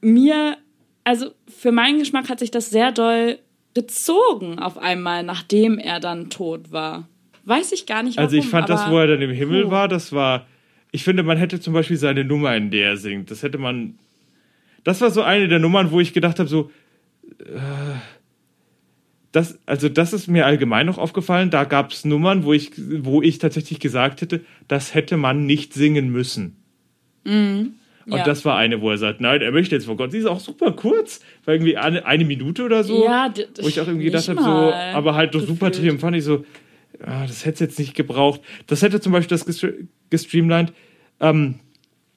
mir, also für meinen Geschmack hat sich das sehr doll gezogen auf einmal, nachdem er dann tot war. Weiß ich gar nicht, warum. Also ich fand das, wo er dann im Himmel puh. war, das war. Ich finde, man hätte zum Beispiel seine Nummer, in der er singt. Das hätte man. Das war so eine der Nummern, wo ich gedacht habe, so. Das, also das ist mir allgemein noch aufgefallen. Da gab es Nummern, wo ich, wo ich tatsächlich gesagt hätte, das hätte man nicht singen müssen. Und ja. das war eine, wo er sagt, nein, er möchte jetzt vor Gott. Sie ist auch super kurz, war irgendwie eine, eine Minute oder so. Ja, wo ich auch irgendwie gedacht habe, so, aber halt doch super triumph fand ich so, ah, das hätte es jetzt nicht gebraucht. Das hätte zum Beispiel das gestre- gestreamlined. Ähm,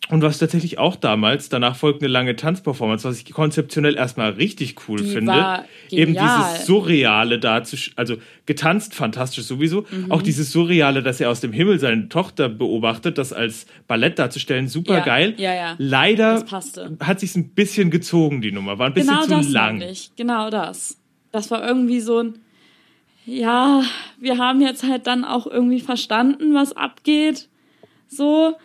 Und was tatsächlich auch damals, danach folgt eine lange Tanzperformance, was ich konzeptionell erstmal richtig cool Die finde. Eben dieses Surreale dazu, also getanzt fantastisch sowieso. Mhm. Auch dieses Surreale, dass er aus dem Himmel seine Tochter beobachtet, das als Ballett darzustellen, super Ja, geil. ja, ja. Leider hat sich ein bisschen gezogen, die Nummer. War ein bisschen Genau zu das lang. ich. Genau das. Das war irgendwie so ein, ja, wir haben jetzt halt dann auch irgendwie verstanden, was abgeht. So.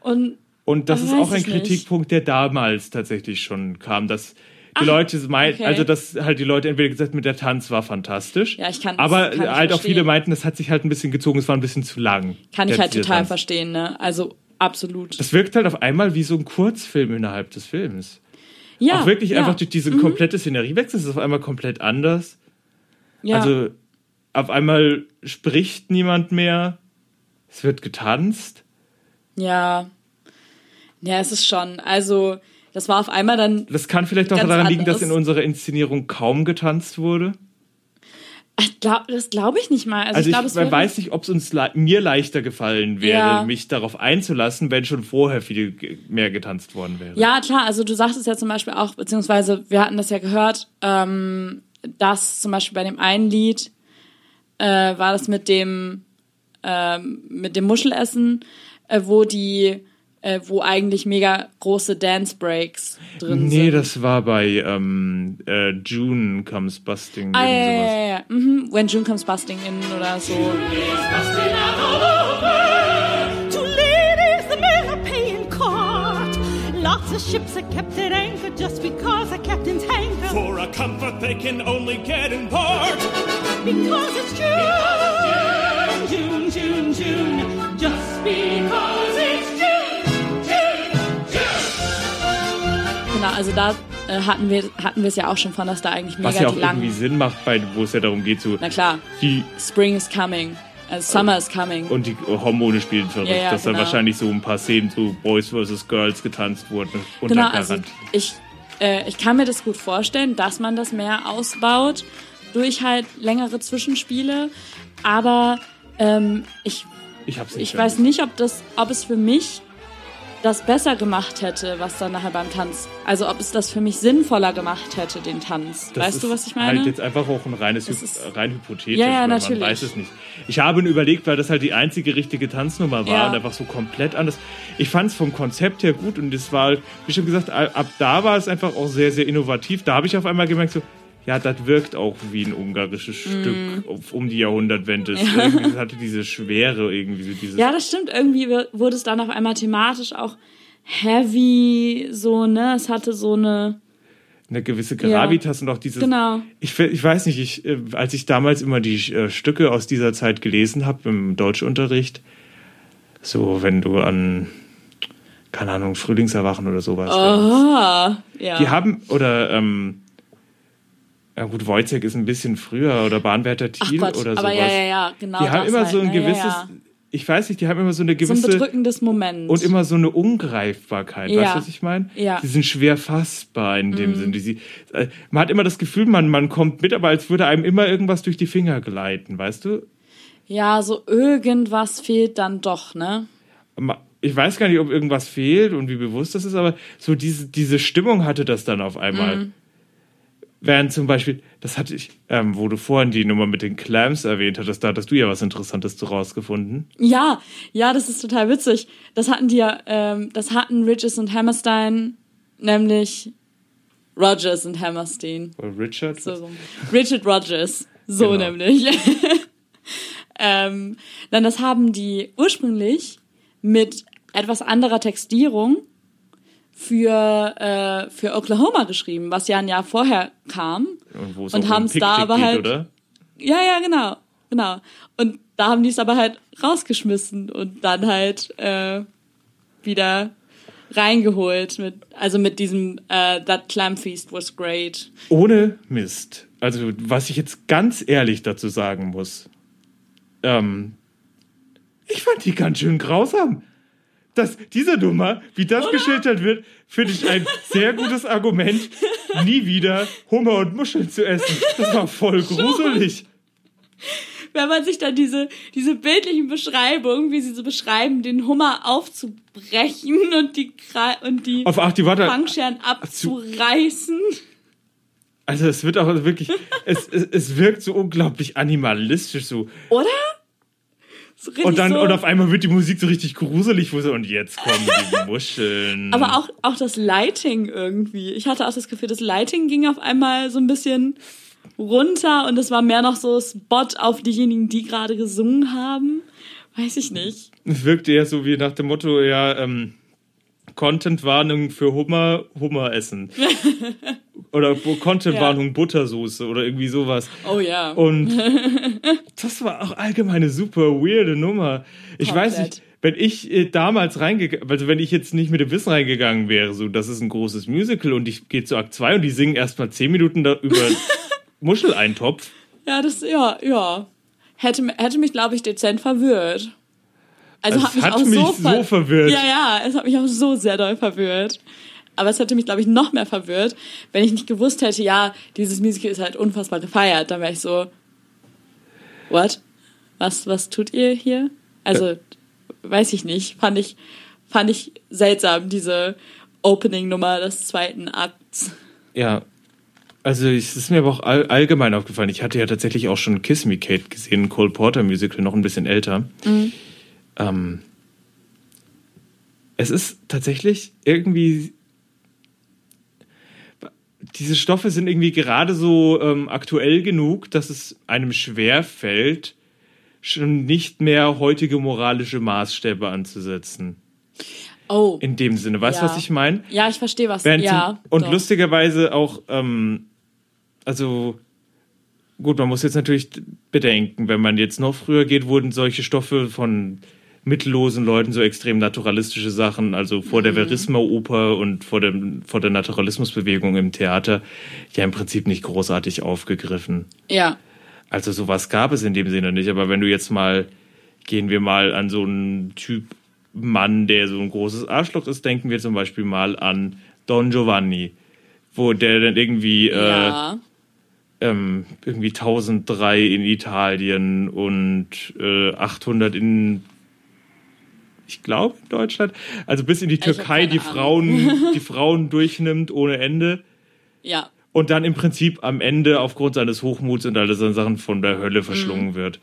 Und Und das Aber ist auch ein nicht. Kritikpunkt, der damals tatsächlich schon kam, dass die Ach, Leute meinten, okay. also dass halt die Leute entweder gesagt, mit der Tanz war fantastisch, Ja, ich kann- aber kann halt auch viele meinten, das hat sich halt ein bisschen gezogen, es war ein bisschen zu lang. kann ich halt total Tanz. verstehen, ne? Also absolut. Das wirkt halt auf einmal wie so ein Kurzfilm innerhalb des Films. ja, auch wirklich ja, Mhm. einfach durch diese komplette Szeneriewechsel ist es auf einmal komplett anders. ja. Also auf einmal spricht niemand mehr, es wird getanzt. Ja. Ja, es ist schon. Also, das war auf einmal dann. Das kann vielleicht auch daran liegen, dass in unserer Inszenierung kaum getanzt wurde. Ich glaub, das glaube ich nicht mal. Also, Also ich ich, glaube, es man weiß nicht, ob es uns le mir leichter gefallen wäre, Ja. mich darauf einzulassen, wenn schon vorher viel mehr getanzt worden wäre. Ja, klar, also du sagtest ja zum Beispiel auch, beziehungsweise wir hatten das ja gehört, ähm, dass zum Beispiel bei dem einen Lied äh, war das mit dem ähm, mit dem Muschelessen, äh, wo die äh, wo eigentlich mega große Dance Breaks drin Nee, sind. das war bei ähm, äh, June Comes Busting. Ah, ja, ja, sowas. ja, ja. Mhm. When June Comes Busting In oder so. To ladies, the men are paying court. Lots of ships are kept at anchor just because the captain's hanker. For a comfort they can only get in part. Because it's June, June, June, June. Just because also da äh, hatten wir hatten wir es ja auch schon von, dass da eigentlich mega Was ja auch irgendwie Sinn macht, bei, wo es ja darum geht, so Na klar, die Spring is coming. Also Summer is coming. und die Hormone spielen verrückt, Ja, ja, dass da genau. wahrscheinlich so ein paar Szenen so Boys vs. Girls getanzt wurden. Genau, also ich, äh, ich kann mir das gut vorstellen, dass man das mehr ausbaut durch halt längere Zwischenspiele. Aber ähm, ich, ich ich weiß nicht, ob, das, ob es für mich das besser gemacht hätte, was dann nachher beim Tanz. Also ob es das für mich sinnvoller gemacht hätte, den Tanz. Das weißt du, was ich meine? Halt jetzt einfach auch ein reines, Hy- ist- rein hypothetisch, Ja, ja, weil natürlich. man weiß es nicht. Ich habe nur überlegt, weil das halt die einzige richtige Tanznummer war Ja. und einfach so komplett anders. Ich fand es vom Konzept her gut und es war, wie schon gesagt, ab da war es einfach auch sehr, sehr innovativ. Da habe ich auf einmal gemerkt, so, ja, das wirkt auch wie ein ungarisches Mhm. Stück um die Jahrhundertwende. Es irgendwie- Es hatte diese Schwere irgendwie, dieses Ja, das stimmt. Irgendwie wurde es dann auf einmal thematisch auch heavy, so, ne? Es hatte so eine. eine gewisse Gravitas und auch dieses. Genau. Ich, ich weiß nicht, ich, äh, als ich damals immer die äh, Stücke aus dieser Zeit gelesen habe im Deutschunterricht, so wenn du an, keine Ahnung, Frühlingserwachen oder sowas. denkst. Ah, ja. Die haben, oder, ähm, ja gut, Wojciech ist ein bisschen früher oder Bahnwärter Thiel Gott, oder aber sowas. ja, ja, ja, genau. die haben immer halt, so ein ne? gewisses, Ja, ja. ich weiß nicht, die haben immer so eine So ein gewisse bedrückendes Moment. und immer so eine Ungreifbarkeit, Ja. weißt du, was ich meine? Ja. Mhm. Die sind schwer fassbar in dem Sinn. Die, sie, äh, man hat immer das Gefühl, man, man kommt mit, aber als würde einem immer irgendwas durch die Finger gleiten, weißt du? Ja, so irgendwas fehlt dann doch, ne? Ich weiß gar nicht, ob irgendwas fehlt und wie bewusst das ist, aber so diese, diese Stimmung hatte das dann auf einmal. Mhm. Während zum Beispiel, das hatte ich, ähm, wo du vorhin die Nummer mit den Clams erwähnt hattest, da hattest du ja was Interessantes zu rausgefunden. Ja, ja, das ist total witzig. Das hatten die ja, ähm, das hatten Ridges und Hammerstein, nämlich Rogers und Hammerstein. Oder Richard? So rum. Richard Rogers. So Genau. nämlich. ähm, dann das haben die ursprünglich mit etwas anderer Textierung für, äh, für Oklahoma geschrieben, was ja ein Jahr vorher kam. Und, wo es Und da aber geht, halt- oder? Ja, ja, genau. Genau. Und da haben die es aber halt rausgeschmissen und dann halt äh, wieder reingeholt mit also mit diesem äh, That Clam Feast was great. Ohne Mist. Also, was ich jetzt ganz ehrlich dazu sagen muss. Ähm, ich fand die ganz schön grausam. Das, diese Nummer, wie das geschildert wird, finde ich ein sehr gutes Argument, nie wieder Hummer und Muscheln zu essen. Das war voll gruselig. wenn man sich dann diese, diese bildlichen Beschreibungen, wie sie so beschreiben, den Hummer aufzubrechen und die, Kra- und die Auf ach, die warte. Fangscheren abzureißen. Also es wird auch wirklich, es, es, es wirkt so unglaublich animalistisch so. Oder? Und dann so, und auf einmal wird die Musik so richtig gruselig, wo so und jetzt kommen die Muscheln. aber auch, auch das Lighting irgendwie. Ich hatte auch das Gefühl, das Lighting ging auf einmal so ein bisschen runter und es war mehr noch so Spot auf diejenigen, die gerade gesungen haben. Weiß ich nicht. Es wirkt eher so wie nach dem Motto, ja, ähm, Content-Warnung für Hummer, Hummer essen. oder Content-Warnung Buttersoße oder irgendwie sowas. Oh ja. Und das war auch allgemein eine super weirde Nummer. Ich weiß Komplett. nicht, wenn ich äh, damals reingegangen, also wenn ich jetzt nicht mit dem Wissen reingegangen wäre, so, das ist ein großes Musical und ich gehe zu Akt 2 und die singen erstmal 10 Minuten da über Muscheleintopf. Ja, das, ja, ja. Hätte, hätte mich, glaube ich, dezent verwirrt. Also Es hat mich hat auch mich so, ver so verwirrt. Ja, ja, es hat mich auch so sehr doll verwirrt. Aber es hätte mich, glaube ich, noch mehr verwirrt, wenn ich nicht gewusst hätte, ja, dieses Musical ist halt unfassbar gefeiert. Dann wäre ich so, what? Was, was tut ihr hier? Also, weiß ich nicht. Fand ich, fand ich seltsam, diese Opening-Nummer des zweiten Akts. Ja. Also es ist mir aber auch all, allgemein aufgefallen. Ich hatte ja tatsächlich auch schon Kiss Me Kate gesehen, Cole Porter Musical, noch ein bisschen älter. Ähm, es ist tatsächlich irgendwie. Diese Stoffe sind irgendwie gerade so ähm, aktuell genug, dass es einem schwer fällt, schon nicht mehr heutige moralische Maßstäbe anzusetzen. Oh. In dem Sinne. Weißt du, Ja. was ich meine? Ja, ich verstehe, was Während ja. zum, und doch. lustigerweise auch, ähm, also gut, man muss jetzt natürlich bedenken, wenn man jetzt noch früher geht, wurden solche Stoffe von mittellosen Leuten so extrem naturalistische Sachen, also vor Mhm. der Verisma-Oper und vor, dem, vor der Naturalismusbewegung im Theater, ja im Prinzip nicht großartig aufgegriffen. Ja. Also sowas gab es in dem Sinne nicht. Aber wenn du jetzt mal, gehen wir mal an so einen Typ Mann, der so ein großes Arschloch ist, denken wir zum Beispiel mal an Don Giovanni, wo der dann irgendwie, äh, Ja. ähm, irgendwie 1003 in Italien und äh, 800 in, ich glaube in Deutschland, also bis in die Türkei die Ahnung. Frauen, die Frauen durchnimmt ohne Ende. Ja. Und dann im Prinzip am Ende aufgrund seines Hochmuts und all seinen Sachen von der Hölle Mhm. verschlungen wird.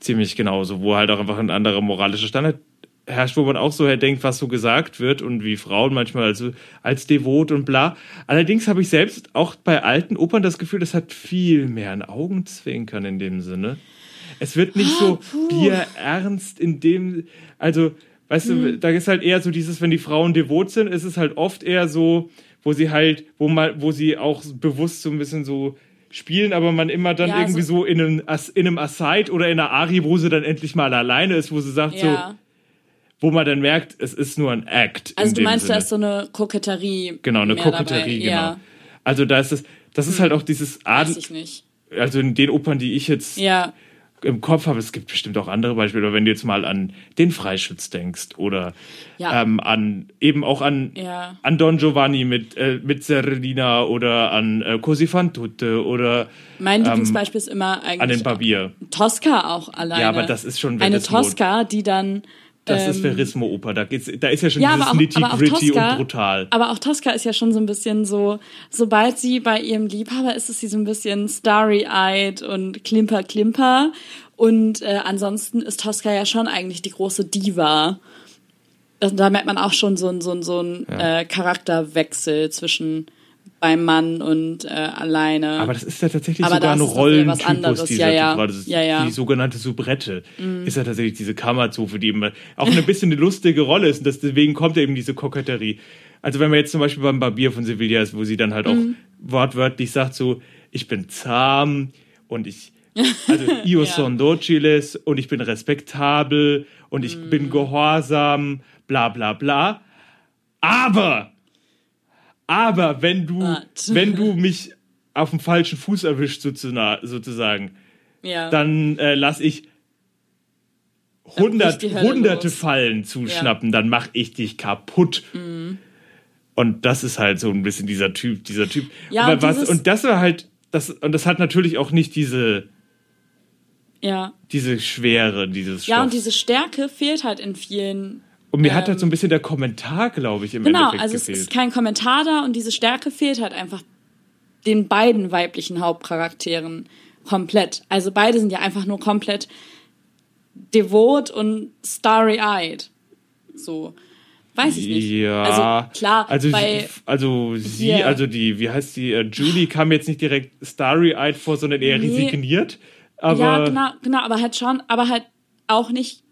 Ziemlich genauso, wo halt auch einfach ein anderer moralischer Standard herrscht, wo man auch so denkt, was so gesagt wird und wie Frauen manchmal als, als devot und bla. Allerdings habe ich selbst auch bei alten Opern das Gefühl, das hat viel mehr ein Augenzwinkern in dem Sinne. Es wird nicht so bierernst in dem, also, weißt du, da ist halt eher so dieses, wenn die Frauen devot sind, ist es halt oft eher so, wo sie halt, wo mal, wo sie auch bewusst so ein bisschen so spielen, aber man immer dann Ja, irgendwie so, in, einem, in einem Aside oder in einer Ari, wo sie dann endlich mal alleine ist, wo sie sagt so, Ja. wo man dann merkt, es ist nur ein Act. Also du meinst, Sinne. da ist so eine Koketterie. Genau, eine Koketterie, dabei. genau. Ja, Also da ist es, das ist halt auch dieses weiß Adel, ich nicht. also in den Opern, die ich jetzt Ja, im Kopf habe, es gibt bestimmt auch andere Beispiele, aber wenn du jetzt mal an den Freischütz denkst oder Ja. ähm, an eben auch an, Ja. an Don Giovanni mit, äh, mit Serlina oder an äh, Così fan tutte oder mein Lieblingsbeispiel ist immer Ähm, an den eigentlich Barbier. Tosca auch alleine. Ja, aber das ist schon Eine. Tosca, die dann. Das ist ähm, Verismo-Oper, da, geht's, da ist ja schon Ja, dieses Nitty-Gritty und brutal. aber auch Tosca ist ja schon so ein bisschen so, sobald sie bei ihrem Liebhaber ist, ist sie so ein bisschen starry-eyed und klimper, klimper. Und äh, ansonsten ist Tosca ja schon eigentlich die große Diva. Das, da merkt man auch schon so ein so ein, so ein äh, Charakterwechsel zwischen beim Mann und äh, alleine. Aber das ist ja tatsächlich Aber sogar ein Rollentypus, dieser Ja, ja. Typ, das Ja, ja. Mhm. die sogenannte Soubrette. Ist ja tatsächlich diese Kammerzofe, die immer auch ein bisschen eine lustige Rolle ist. Und das, deswegen kommt ja eben diese Koketterie. Also wenn man jetzt zum Beispiel beim Barbier von Sevilla ist, wo sie dann halt auch Mhm. wortwörtlich sagt so, ich bin zahm und ich, also io Ja. son dociles und ich bin respektabel und ich Mhm. bin gehorsam, bla bla bla. Aber aber wenn du, But. wenn du mich auf dem falschen Fuß erwischt, sozusagen, ja. dann äh, lass ich hundert, hunderte los. Fallen zuschnappen, dann mach ich dich kaputt. Mhm. Und das ist halt so ein bisschen dieser Typ, dieser Typ. Ja, und was, und das war halt, das, und das hat natürlich auch nicht diese, Ja. Diese Schwere, dieses Ja, Stoff. und diese Stärke fehlt halt in vielen. Und mir hat halt so ein bisschen der Kommentar, glaube ich, im Genau, Endeffekt also es gefehlt. ist kein Kommentar da und diese Stärke fehlt halt einfach den beiden weiblichen Hauptcharakteren komplett. Also beide sind ja einfach nur komplett devot und starry-eyed. So. Weiß ich nicht. Ja, Also klar, also, bei sie- also sie, hier- also die, wie heißt die, äh, Julie kam jetzt nicht direkt starry-eyed vor, sondern eher Nee. resigniert. Aber ja, genau, genau, aber halt schon, aber halt auch nicht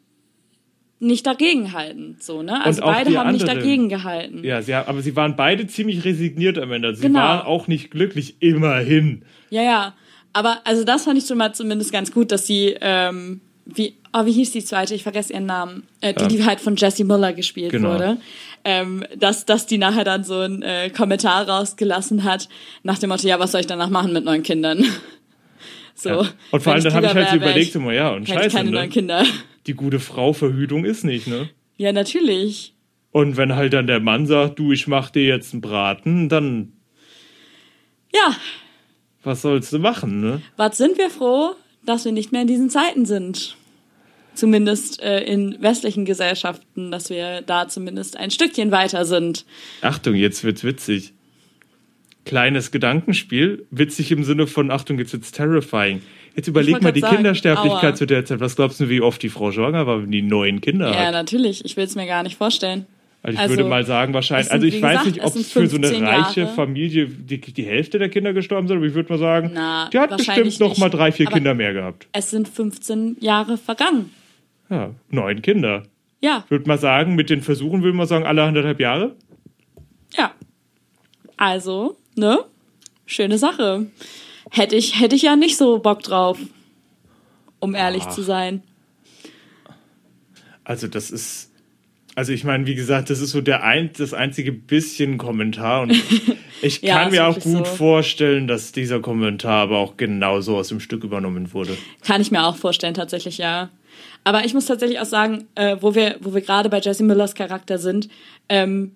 nicht dagegenhalten, so, ne? Also beide haben nicht andere- dagegen gehalten. Ja, sie, aber sie waren beide ziemlich resigniert am Ende. Sie Genau. waren auch nicht glücklich, immerhin. Ja, ja. Aber also das fand ich schon mal zumindest ganz gut, dass sie, ähm, wie, oh, wie hieß die zweite? Ich vergesse ihren Namen. Äh, die, die halt von Jessie Muller gespielt Genau. wurde. Ähm, dass, dass die nachher dann so einen äh, Kommentar rausgelassen hat, nach dem Motto, ja, was soll ich danach machen mit neuen Kindern? So. Ja. Und vor allem, dann habe ich halt so überlegt, so, ja, und hätte ich scheiße, keine ne? neuen Kinder. Die gute Frau Verhütung ist nicht, ne? Ja, natürlich. Und wenn halt dann der Mann sagt, du, ich mach dir jetzt einen Braten, dann Ja, was sollst du machen, ne? was sind wir froh, dass wir nicht mehr in diesen Zeiten sind. Zumindest äh, in westlichen Gesellschaften, dass wir da zumindest ein Stückchen weiter sind. Achtung, jetzt wird's witzig. Kleines Gedankenspiel, witzig im Sinne von Achtung, jetzt wird's terrifying. Jetzt überleg mal die sagen, Kindersterblichkeit aua. zu der Zeit. Was glaubst du, wie oft die Frau schwanger war, wenn die neun Kinder Ja, hat? natürlich. Ich will es mir gar nicht vorstellen. Also ich also, würde mal sagen, wahrscheinlich, sind, also ich weiß gesagt, nicht, ob es für so eine 15 reiche Jahre. Familie die, die Hälfte der Kinder gestorben sind, aber ich würde mal sagen, Na, die hat bestimmt noch mal nicht. drei, vier Aber- Kinder mehr gehabt. Es sind 15 Jahre vergangen. Ja, neun Kinder. Ja, Würde mal sagen, mit den Versuchen würde man sagen, alle anderthalb Jahre. ja. Also, ne? Schöne Sache. Hätte ich, hätte ich ja nicht so Bock drauf. Um ehrlich zu sein. Also das ist, also ich meine, wie gesagt, das ist so der ein, das einzige bisschen Kommentar und ich Ja, kann mir auch gut so. vorstellen, dass dieser Kommentar aber auch genauso aus dem Stück übernommen wurde. Kann ich mir auch vorstellen, tatsächlich, ja. Aber ich muss tatsächlich auch sagen, äh, wo wir, wo wir gerade bei Jessie Millers Charakter sind, ähm,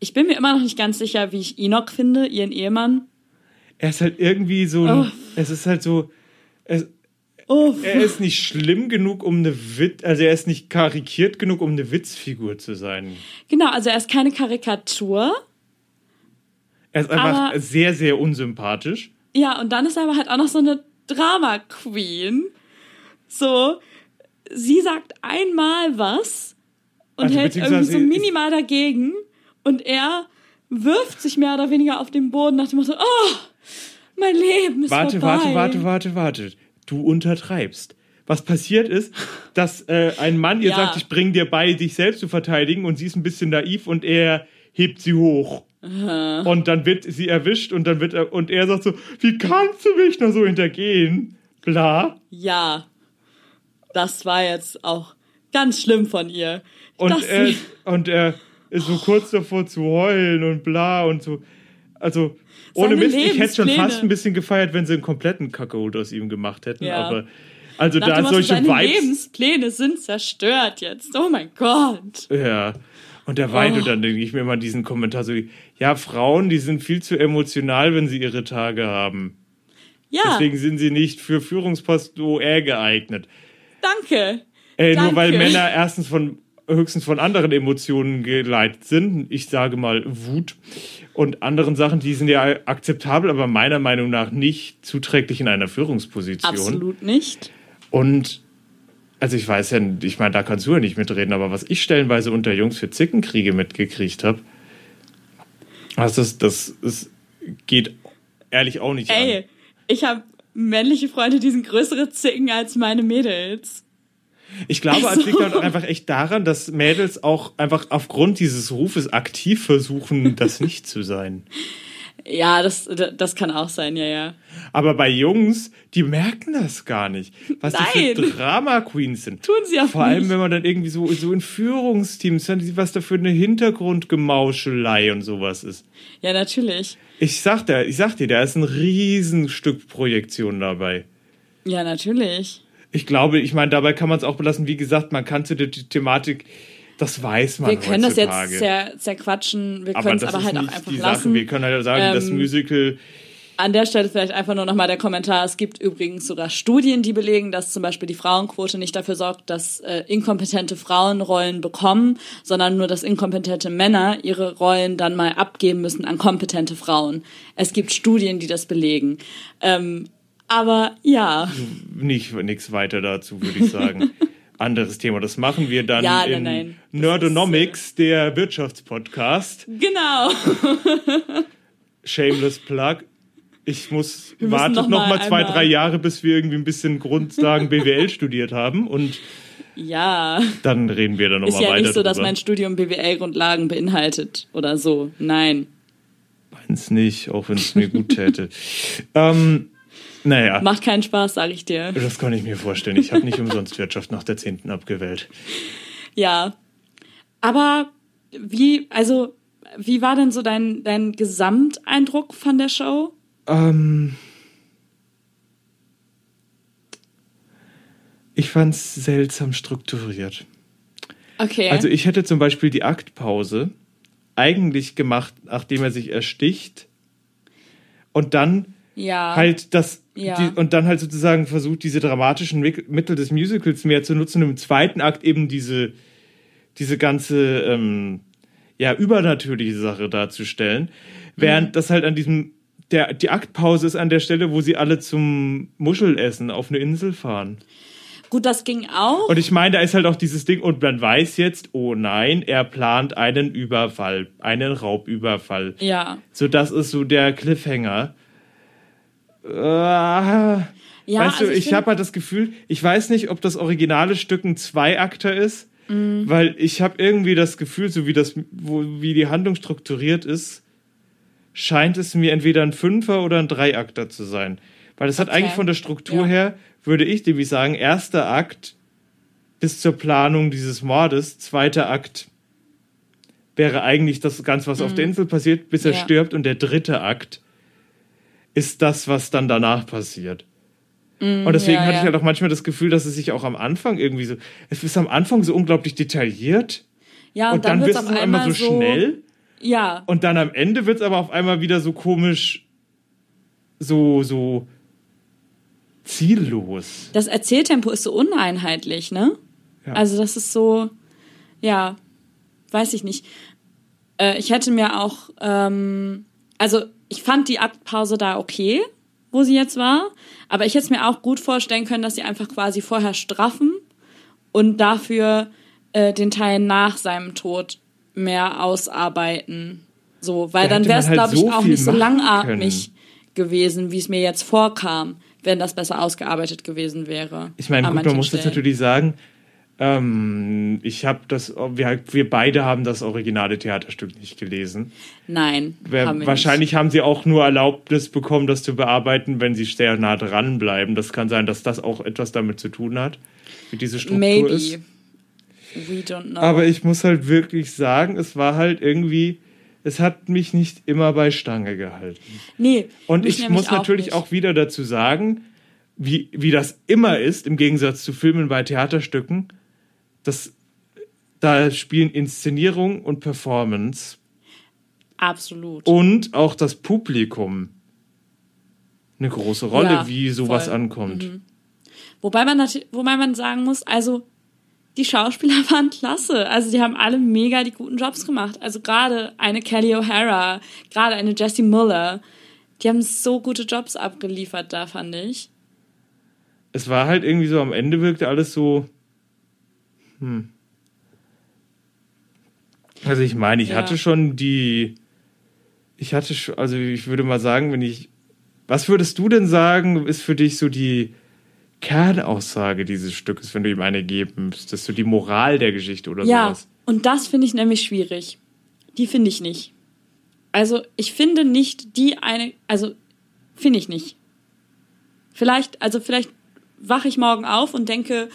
ich bin mir immer noch nicht ganz sicher, wie ich Enoch finde, ihren Ehemann. Er ist halt irgendwie so, ein, Oh. es ist halt so, es, Oh, er ist nicht schlimm genug, um eine Witz, also er ist nicht karikiert genug, um eine Witzfigur zu sein. genau, also er ist keine Karikatur. Er ist einfach sehr, sehr unsympathisch. Ja, und dann ist er aber halt auch noch so eine Drama Queen. So, sie sagt einmal was und Also hält irgendwie so minimal dagegen und er wirft sich mehr oder weniger auf den Boden nach dem Motto, oh, mein Leben ist Warte, vorbei. warte, warte, warte, warte. Du untertreibst. Was passiert ist, dass äh, ein Mann ihr Ja. sagt, ich bring dir bei, dich selbst zu verteidigen und sie ist ein bisschen naiv und er hebt sie hoch. Und dann wird sie erwischt und dann wird er, und er sagt so, wie kannst du mich nur so hintergehen? Bla. Ja, das war jetzt auch ganz schlimm von ihr. Und er, und er ist so kurz davor zu heulen und bla und so. Also, ohne Mist, ich hätte schon fast ein bisschen gefeiert, wenn sie einen kompletten Kackeholt aus ihm gemacht hätten. Ja. Aber, also Nach da dem solche seine Vibes. Lebenspläne sind zerstört jetzt. Oh mein Gott. Ja. Und der weint Oh. und dann denke ich mir immer diesen Kommentar so, ja, Frauen, die sind viel zu emotional, wenn sie ihre Tage haben. Ja, Deswegen sind sie nicht für Führungsposten OR geeignet. danke. Nur Danke. weil Männer erstens von höchstens von anderen Emotionen geleitet sind. Ich sage mal Wut und anderen Sachen, die sind ja akzeptabel, aber meiner Meinung nach nicht zuträglich in einer Führungsposition. Absolut nicht. Und also ich weiß ja, ich meine, da kannst du ja nicht mitreden, aber was ich stellenweise unter Jungs für Zickenkriege mitgekriegt habe, also das, das, das geht ehrlich auch nicht an. Ey, ich habe männliche Freunde, die sind größere Zicken als meine Mädels. Ich glaube, Also- es liegt halt einfach echt daran, dass Mädels auch einfach aufgrund dieses Rufes aktiv versuchen, das nicht zu sein. Ja, das, das kann auch sein, ja, ja. Aber bei Jungs, die merken das gar nicht, was die Nein. für Drama Queens sind. Tun sie auch Vor allem, nicht. wenn man dann irgendwie so, so in Führungsteams, was da für eine Hintergrundgemauschelei und sowas ist. Ja, natürlich. Ich sag dir, ich sag dir, da ist ein Riesenstück Projektion dabei. Ja, natürlich. Ich glaube, ich meine, dabei kann man es auch belassen. Wie gesagt, man kann zu der The- Thematik, das weiß man Wir können das heutzutage. jetzt zer, zerquatschen, wir aber können es das aber ist halt auch einfach lassen. Wir können halt sagen, das Ähm, Musical An der Stelle vielleicht einfach nur nochmal der Kommentar. Es gibt übrigens sogar Studien, die belegen, dass zum Beispiel die Frauenquote nicht dafür sorgt, dass äh, inkompetente Frauen Rollen bekommen, sondern nur, dass inkompetente Männer ihre Rollen dann mal abgeben müssen an kompetente Frauen. Es gibt Studien, die das belegen. Ähm, aber ja, Nicht nichts weiter dazu, würde ich sagen. Anderes Thema. Das machen wir dann Ja, in nein. Nerdonomics, der Wirtschaftspodcast. genau. Shameless Plug. Ich muss Wir wartet noch noch mal mal zwei, einmal- drei Jahre, bis wir irgendwie ein bisschen Grundlagen BWL studiert haben und Ja. dann reden wir dann Ist nochmal ja weiter nicht so, dass mein Studium BWL-Grundlagen beinhaltet oder so. Nein. Meins nicht, auch wenn es mir gut täte. ähm, naja, Macht keinen Spaß, sag ich dir. das kann ich mir vorstellen. Ich habe nicht umsonst Wirtschaft nach der 10. abgewählt. Ja. Aber wie, also, wie war denn so dein, dein Gesamteindruck von der Show? Ähm, ich fand's seltsam strukturiert. Okay. Also ich hätte zum Beispiel die Aktpause eigentlich gemacht, nachdem er sich ersticht und dann ja. halt das Ja. die, und dann halt sozusagen versucht, diese dramatischen Mittel des Musicals mehr zu nutzen und im zweiten Akt eben diese diese ganze ähm, ja übernatürliche Sache darzustellen, während das halt an diesem der die Aktpause ist an der Stelle, wo sie alle zum Muschelessen auf eine Insel fahren. Gut, das ging auch. Und ich meine, da ist halt auch dieses Ding, und man weiß jetzt, oh nein, er plant einen Überfall, einen Raubüberfall. ja. So, das ist so der Cliffhanger. Äh, Ja, weißt also du, ich ich, habe halt das Gefühl, ich weiß nicht, ob das originale Stück ein Zweiakter ist, Mhm. weil ich habe irgendwie das Gefühl, so wie das, wo, wie die Handlung strukturiert ist, scheint es mir entweder ein Fünfer oder ein Dreiakter zu sein. Weil es hat Okay. eigentlich von der Struktur Ja. her, würde ich nämlich sagen, erster Akt bis zur Planung dieses Mordes, zweiter Akt wäre eigentlich das Ganze, was auf der Insel passiert, bis er Mhm. Ja. stirbt und der dritte Akt ist das, was dann danach passiert. und deswegen ja, hatte ich ja. halt auch manchmal das Gefühl, dass es sich auch am Anfang irgendwie so, es ist am Anfang so unglaublich detailliert Ja, und, und, dann, dann, wird es auf einmal einmal so schnell Ja, und dann am Ende wird es aber auf einmal wieder so komisch, so, so ziellos. das Erzähltempo ist so uneinheitlich, ne? Ja. Also das ist so, ja, weiß ich nicht. Äh, ich hätte mir auch, ähm, also ich fand die Aktpause da okay, wo sie jetzt war, aber ich hätte es mir auch gut vorstellen können, dass sie einfach quasi vorher straffen und dafür äh, den Teil nach seinem Tod mehr ausarbeiten. So, weil Da dann wäre es, halt glaube ich, so auch viel nicht so langatmig gewesen, wie es mir jetzt vorkam, wenn das besser ausgearbeitet gewesen wäre. Ich meine, gut, man muss jetzt natürlich sagen, ähm, ich habe das, wir, wir beide haben das originale Theaterstück nicht gelesen. Nein, Wer, haben wir wahrscheinlich haben sie auch nur Erlaubnis bekommen, das zu bearbeiten, wenn sie sehr nah dran bleiben. Das kann sein, dass das auch etwas damit zu tun hat, wie diese nicht. Struktur Maybe. ist. We don't know. Aber ich muss halt wirklich sagen, es war halt irgendwie, es hat mich nicht immer bei Stange gehalten. nee, Und ich muss natürlich nicht. auch wieder dazu sagen, wie, wie das immer ist, im Gegensatz zu Filmen bei Theaterstücken, dass da spielen Inszenierung und Performance Absolut. und auch das Publikum eine große Rolle, Ja, wie sowas voll. Mhm. ankommt. Wobei man natürlich, wobei man sagen muss, also die Schauspieler waren klasse. Also die haben alle mega die guten Jobs gemacht. Also gerade eine Kelly O'Hara, gerade eine Jessie Muller, die haben so gute Jobs abgeliefert da, fand ich. Es war halt irgendwie so, am Ende wirkte alles so. Hm. Also ich meine, ich Ja. hatte schon die. Ich hatte schon, also ich würde mal sagen, wenn ich. Was würdest du denn sagen, ist für dich so die Kernaussage dieses Stückes, wenn du ihm eine geben müsstest? So die Moral der Geschichte oder Ja, sowas? und das finde ich nämlich schwierig. Die finde ich nicht. Also ich finde nicht die eine, also finde ich nicht. Vielleicht, also vielleicht wache ich morgen auf und denke,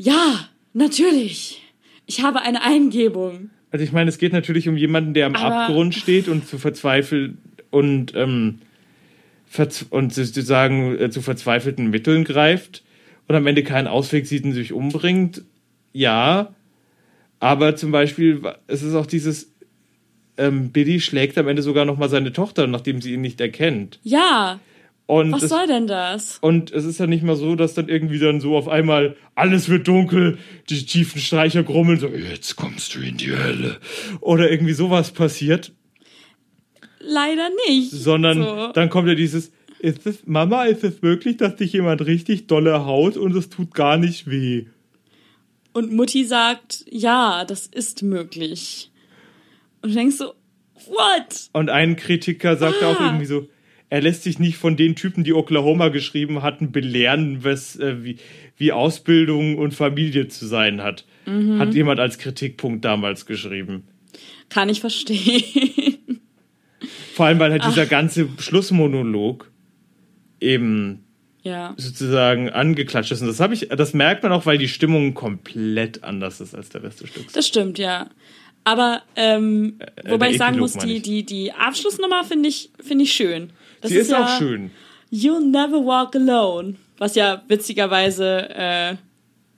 ja, natürlich. Ich habe eine Eingebung. Also ich meine, es geht natürlich um jemanden, der am Aber- Abgrund steht und zu verzweifelt und ähm, verz und sozusagen äh, zu verzweifelten Mitteln greift und am Ende keinen Ausweg sieht und sich umbringt. Ja, aber zum Beispiel, es ist auch dieses, ähm, Billy schlägt am Ende sogar noch mal seine Tochter, nachdem sie ihn nicht erkennt. Ja, Und was das, soll denn das? Und es ist ja nicht mal so, dass dann irgendwie dann so auf einmal alles wird dunkel, die tiefen Streicher grummeln, so, jetzt kommst du in die Hölle. Oder irgendwie sowas passiert, Leider nicht. sondern So. dann kommt ja dieses, ist es, Mama, ist es wirklich, dass dich jemand richtig dolle haut und es tut gar nicht weh? Und Mutti sagt, ja, das ist möglich. Und du denkst so, what? Und ein Kritiker sagt auch Ah. irgendwie so, er lässt sich nicht von den Typen, die Oklahoma geschrieben hatten, belehren, was, äh, wie, wie Ausbildung und Familie zu sein hat. Mhm. Hat jemand als Kritikpunkt damals geschrieben. Kann ich verstehen. Vor allem, weil halt dieser ganze Schlussmonolog eben ja. sozusagen angeklatscht ist. Und das habe ich, das merkt man auch, weil die Stimmung komplett anders ist als der Rest des Stücks. Das stimmt, ja. Aber ähm, wobei der ich sagen muss, die, die, die Abschlussnummer finde ich, finde ich schön. Das Sie ist, ja auch schön. You'll Never Walk Alone, was ja witzigerweise äh,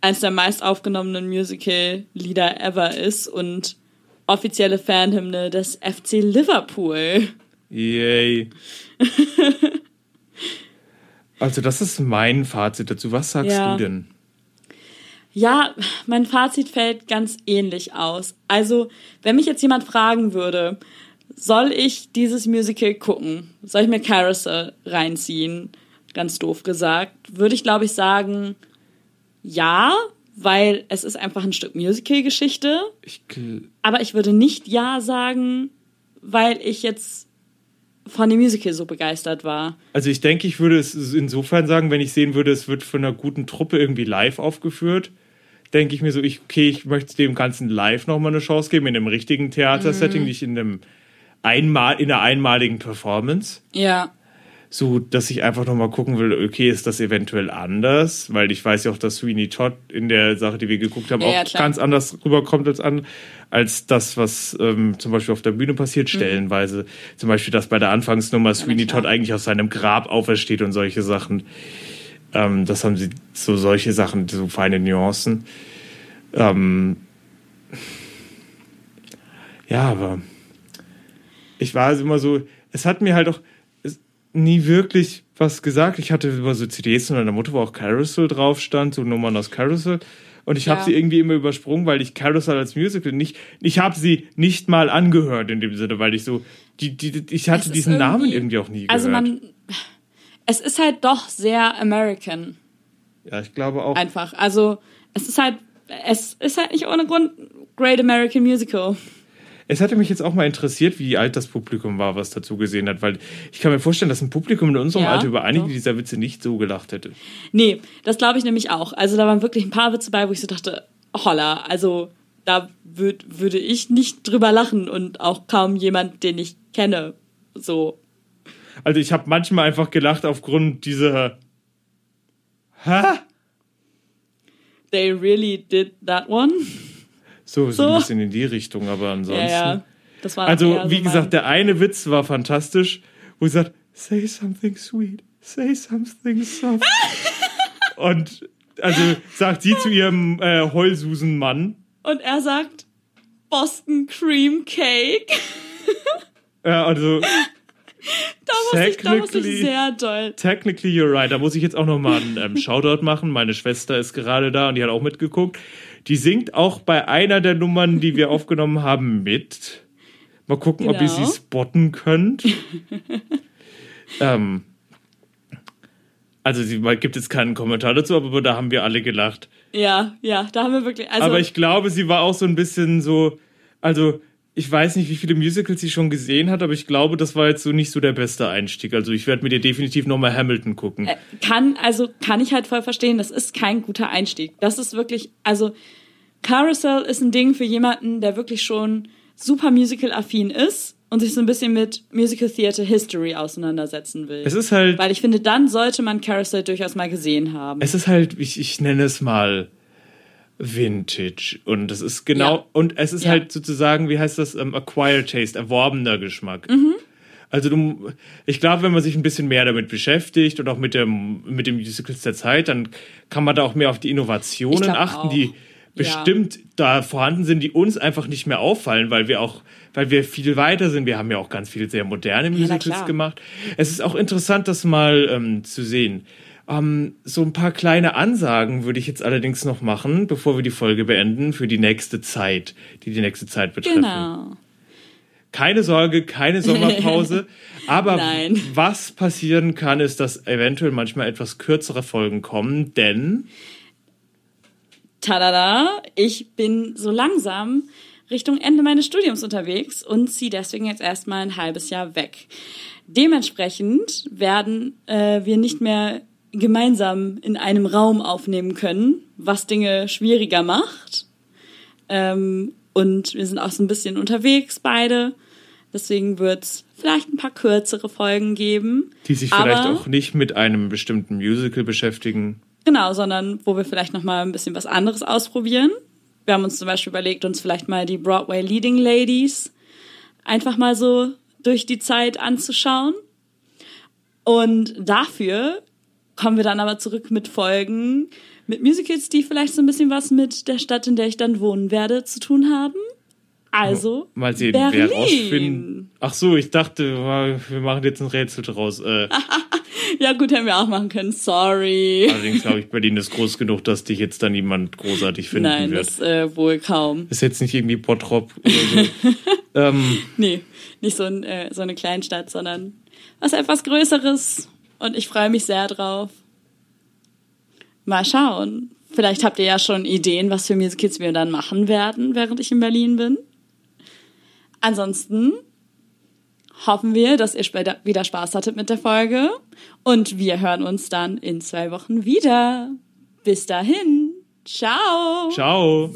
eins der meist aufgenommenen Musical-Lieder ever ist und offizielle Fanhymne des FC Liverpool. Yay. also, das ist mein Fazit dazu. Was sagst Ja. du denn? Ja, mein Fazit fällt ganz ähnlich aus. Also, wenn mich jetzt jemand fragen würde, soll ich dieses Musical gucken? Soll ich mir Carousel reinziehen? Ganz doof gesagt. Würde ich, glaube ich, sagen, ja, weil es ist einfach ein Stück Musical-Geschichte. Aber ich würde nicht ja sagen, weil ich jetzt von dem Musical so begeistert war. also, ich denke, ich würde es insofern sagen, wenn ich sehen würde, es wird von einer guten Truppe irgendwie live aufgeführt. Denke ich mir so, ich, okay, ich möchte dem Ganzen live nochmal eine Chance geben, in einem richtigen Theatersetting, nicht in einem einmal, in einer einmaligen Performance. Ja. so, dass ich einfach noch mal gucken will, okay, ist das eventuell anders? Weil ich weiß ja auch, dass Sweeney Todd in der Sache, die wir geguckt haben, Ja, ja, auch klar. ganz anders rüberkommt als an, als das, was ähm, zum Beispiel auf der Bühne passiert, stellenweise. Zum Beispiel, dass bei der Anfangsnummer Sweeney Mhm. klar. Todd eigentlich aus seinem Grab aufersteht und solche Sachen. Ähm, das haben sie, so solche Sachen, so feine Nuancen. Ähm, ja, aber ich war also immer so, es hat mir halt auch nie wirklich was gesagt. Ich hatte über so CDs von meiner Mutter, wo auch Carousel drauf stand, so Nummern aus Carousel. Und ich habe Ja. sie irgendwie immer übersprungen, weil ich Carousel als Musical nicht, ich habe sie nicht mal angehört in dem Sinne, weil ich so, die, die, ich hatte diesen Namen irgendwie- irgendwie auch nie gehört. Also man, es ist halt doch sehr American ja, ich glaube auch. einfach. Also es ist halt, es ist halt nicht ohne Grund Great American Musical. Es hatte mich jetzt auch mal interessiert, wie alt das Publikum war, was dazu gesehen hat, weil ich kann mir vorstellen, dass ein Publikum in unserem Ja, Alter über einige doch. dieser Witze nicht so gelacht hätte. Nee, das glaube ich nämlich auch. Also da waren wirklich ein paar Witze bei, wo ich so dachte, holla, also da würd, würde ich nicht drüber lachen und auch kaum jemand, den ich kenne. So. Also ich habe manchmal einfach gelacht aufgrund dieser Hä? They really did that one. So, so, So. ein bisschen in die Richtung, aber ansonsten. Ja, ja. Das war Also, so wie mein- gesagt, der eine Witz war fantastisch, wo sie sagt, say something sweet, say something soft. Und also sagt sie zu ihrem äh, Heulsusen-Mann, Und er sagt Boston Cream Cake. äh, also Da muss ich, da muss ich Technically- sehr doll. technically you're right. Da muss ich jetzt auch nochmal einen ähm, Shoutout machen. Meine Schwester ist gerade da und die hat auch mitgeguckt. Die singt auch bei einer der Nummern, die wir aufgenommen haben, mit. Mal gucken, ob ihr Genau. sie spotten könnt. ähm, also sie gibt jetzt keinen Kommentar dazu, aber da haben wir alle gelacht. Ja, ja, da haben wir wirklich. Also, aber ich glaube, sie war auch so ein bisschen so, also ich weiß nicht, wie viele Musicals sie schon gesehen hat, aber ich glaube, das war jetzt so nicht so der beste Einstieg. Also ich werde mit ihr definitiv nochmal Hamilton gucken. äh, kann, also kann ich halt voll verstehen, das ist kein guter Einstieg. Das ist wirklich, also Carousel ist ein Ding für jemanden, der wirklich schon super musical-affin ist und sich so ein bisschen mit Musical Theater History auseinandersetzen will. Es ist halt, Weil ich finde, dann sollte man Carousel durchaus mal gesehen haben. es ist halt, ich, ich nenne es mal Vintage. Und es ist genau, Ja. und es ist Ja. halt sozusagen, wie heißt das, ähm, Acquired Taste, erworbener Geschmack. Mhm. Also du, ich glaube, wenn man sich ein bisschen mehr damit beschäftigt und auch mit dem, mit den Musicals der Zeit, dann kann man da auch mehr auf die Innovationen achten, auch. die bestimmt da vorhanden sind, die uns einfach nicht mehr auffallen, weil wir auch, weil wir viel weiter sind. Wir haben ja auch ganz viele sehr moderne Musicals klar. gemacht. Es ist auch interessant, das mal ähm, zu sehen. Ähm, so ein paar kleine Ansagen würde ich jetzt allerdings noch machen, bevor wir die Folge beenden, für die nächste Zeit, die die nächste Zeit betreffen. Genau. Keine Sorge, keine Sommerpause. Aber Nein. was passieren kann, ist, dass eventuell manchmal etwas kürzere Folgen kommen, denn Tada! Ich bin so langsam Richtung Ende meines Studiums unterwegs und ziehe deswegen jetzt erstmal ein halbes Jahr weg. Dementsprechend werden äh, wir nicht mehr gemeinsam in einem Raum aufnehmen können, was Dinge schwieriger macht. Ähm, und wir sind auch so ein bisschen unterwegs beide. Deswegen wird es vielleicht ein paar kürzere Folgen geben. die sich vielleicht auch nicht mit einem bestimmten Musical beschäftigen. Genau, sondern wo wir vielleicht noch mal ein bisschen was anderes ausprobieren. Wir haben uns zum Beispiel überlegt, uns vielleicht mal die Broadway Leading Ladies einfach mal so durch die Zeit anzuschauen. Und dafür kommen wir dann aber zurück mit Folgen, mit Musicals, die vielleicht so ein bisschen was mit der Stadt, in der ich dann wohnen werde, zu tun haben. Also Mal sehen, Berlin. wer rausfinden. Ach so, ich dachte, wir machen jetzt ein Rätsel draus. Äh, Ja gut, hätten wir auch machen können. Sorry. allerdings glaube ich, Berlin ist groß genug, dass dich jetzt da niemand großartig finden Nein, wird. das äh, wohl kaum. ist jetzt nicht irgendwie Bottrop oder so. ähm, Nee, nicht so, ein, äh, so eine Kleinstadt, sondern was etwas Größeres. Und ich freue mich sehr drauf. Mal schauen. Vielleicht habt ihr ja schon Ideen, was für Musicals wir dann machen werden, während ich in Berlin bin. Ansonsten hoffen wir, dass ihr später wieder Spaß hattet mit der Folge. Und wir hören uns dann in zwei Wochen wieder. Bis dahin. Ciao. ciao.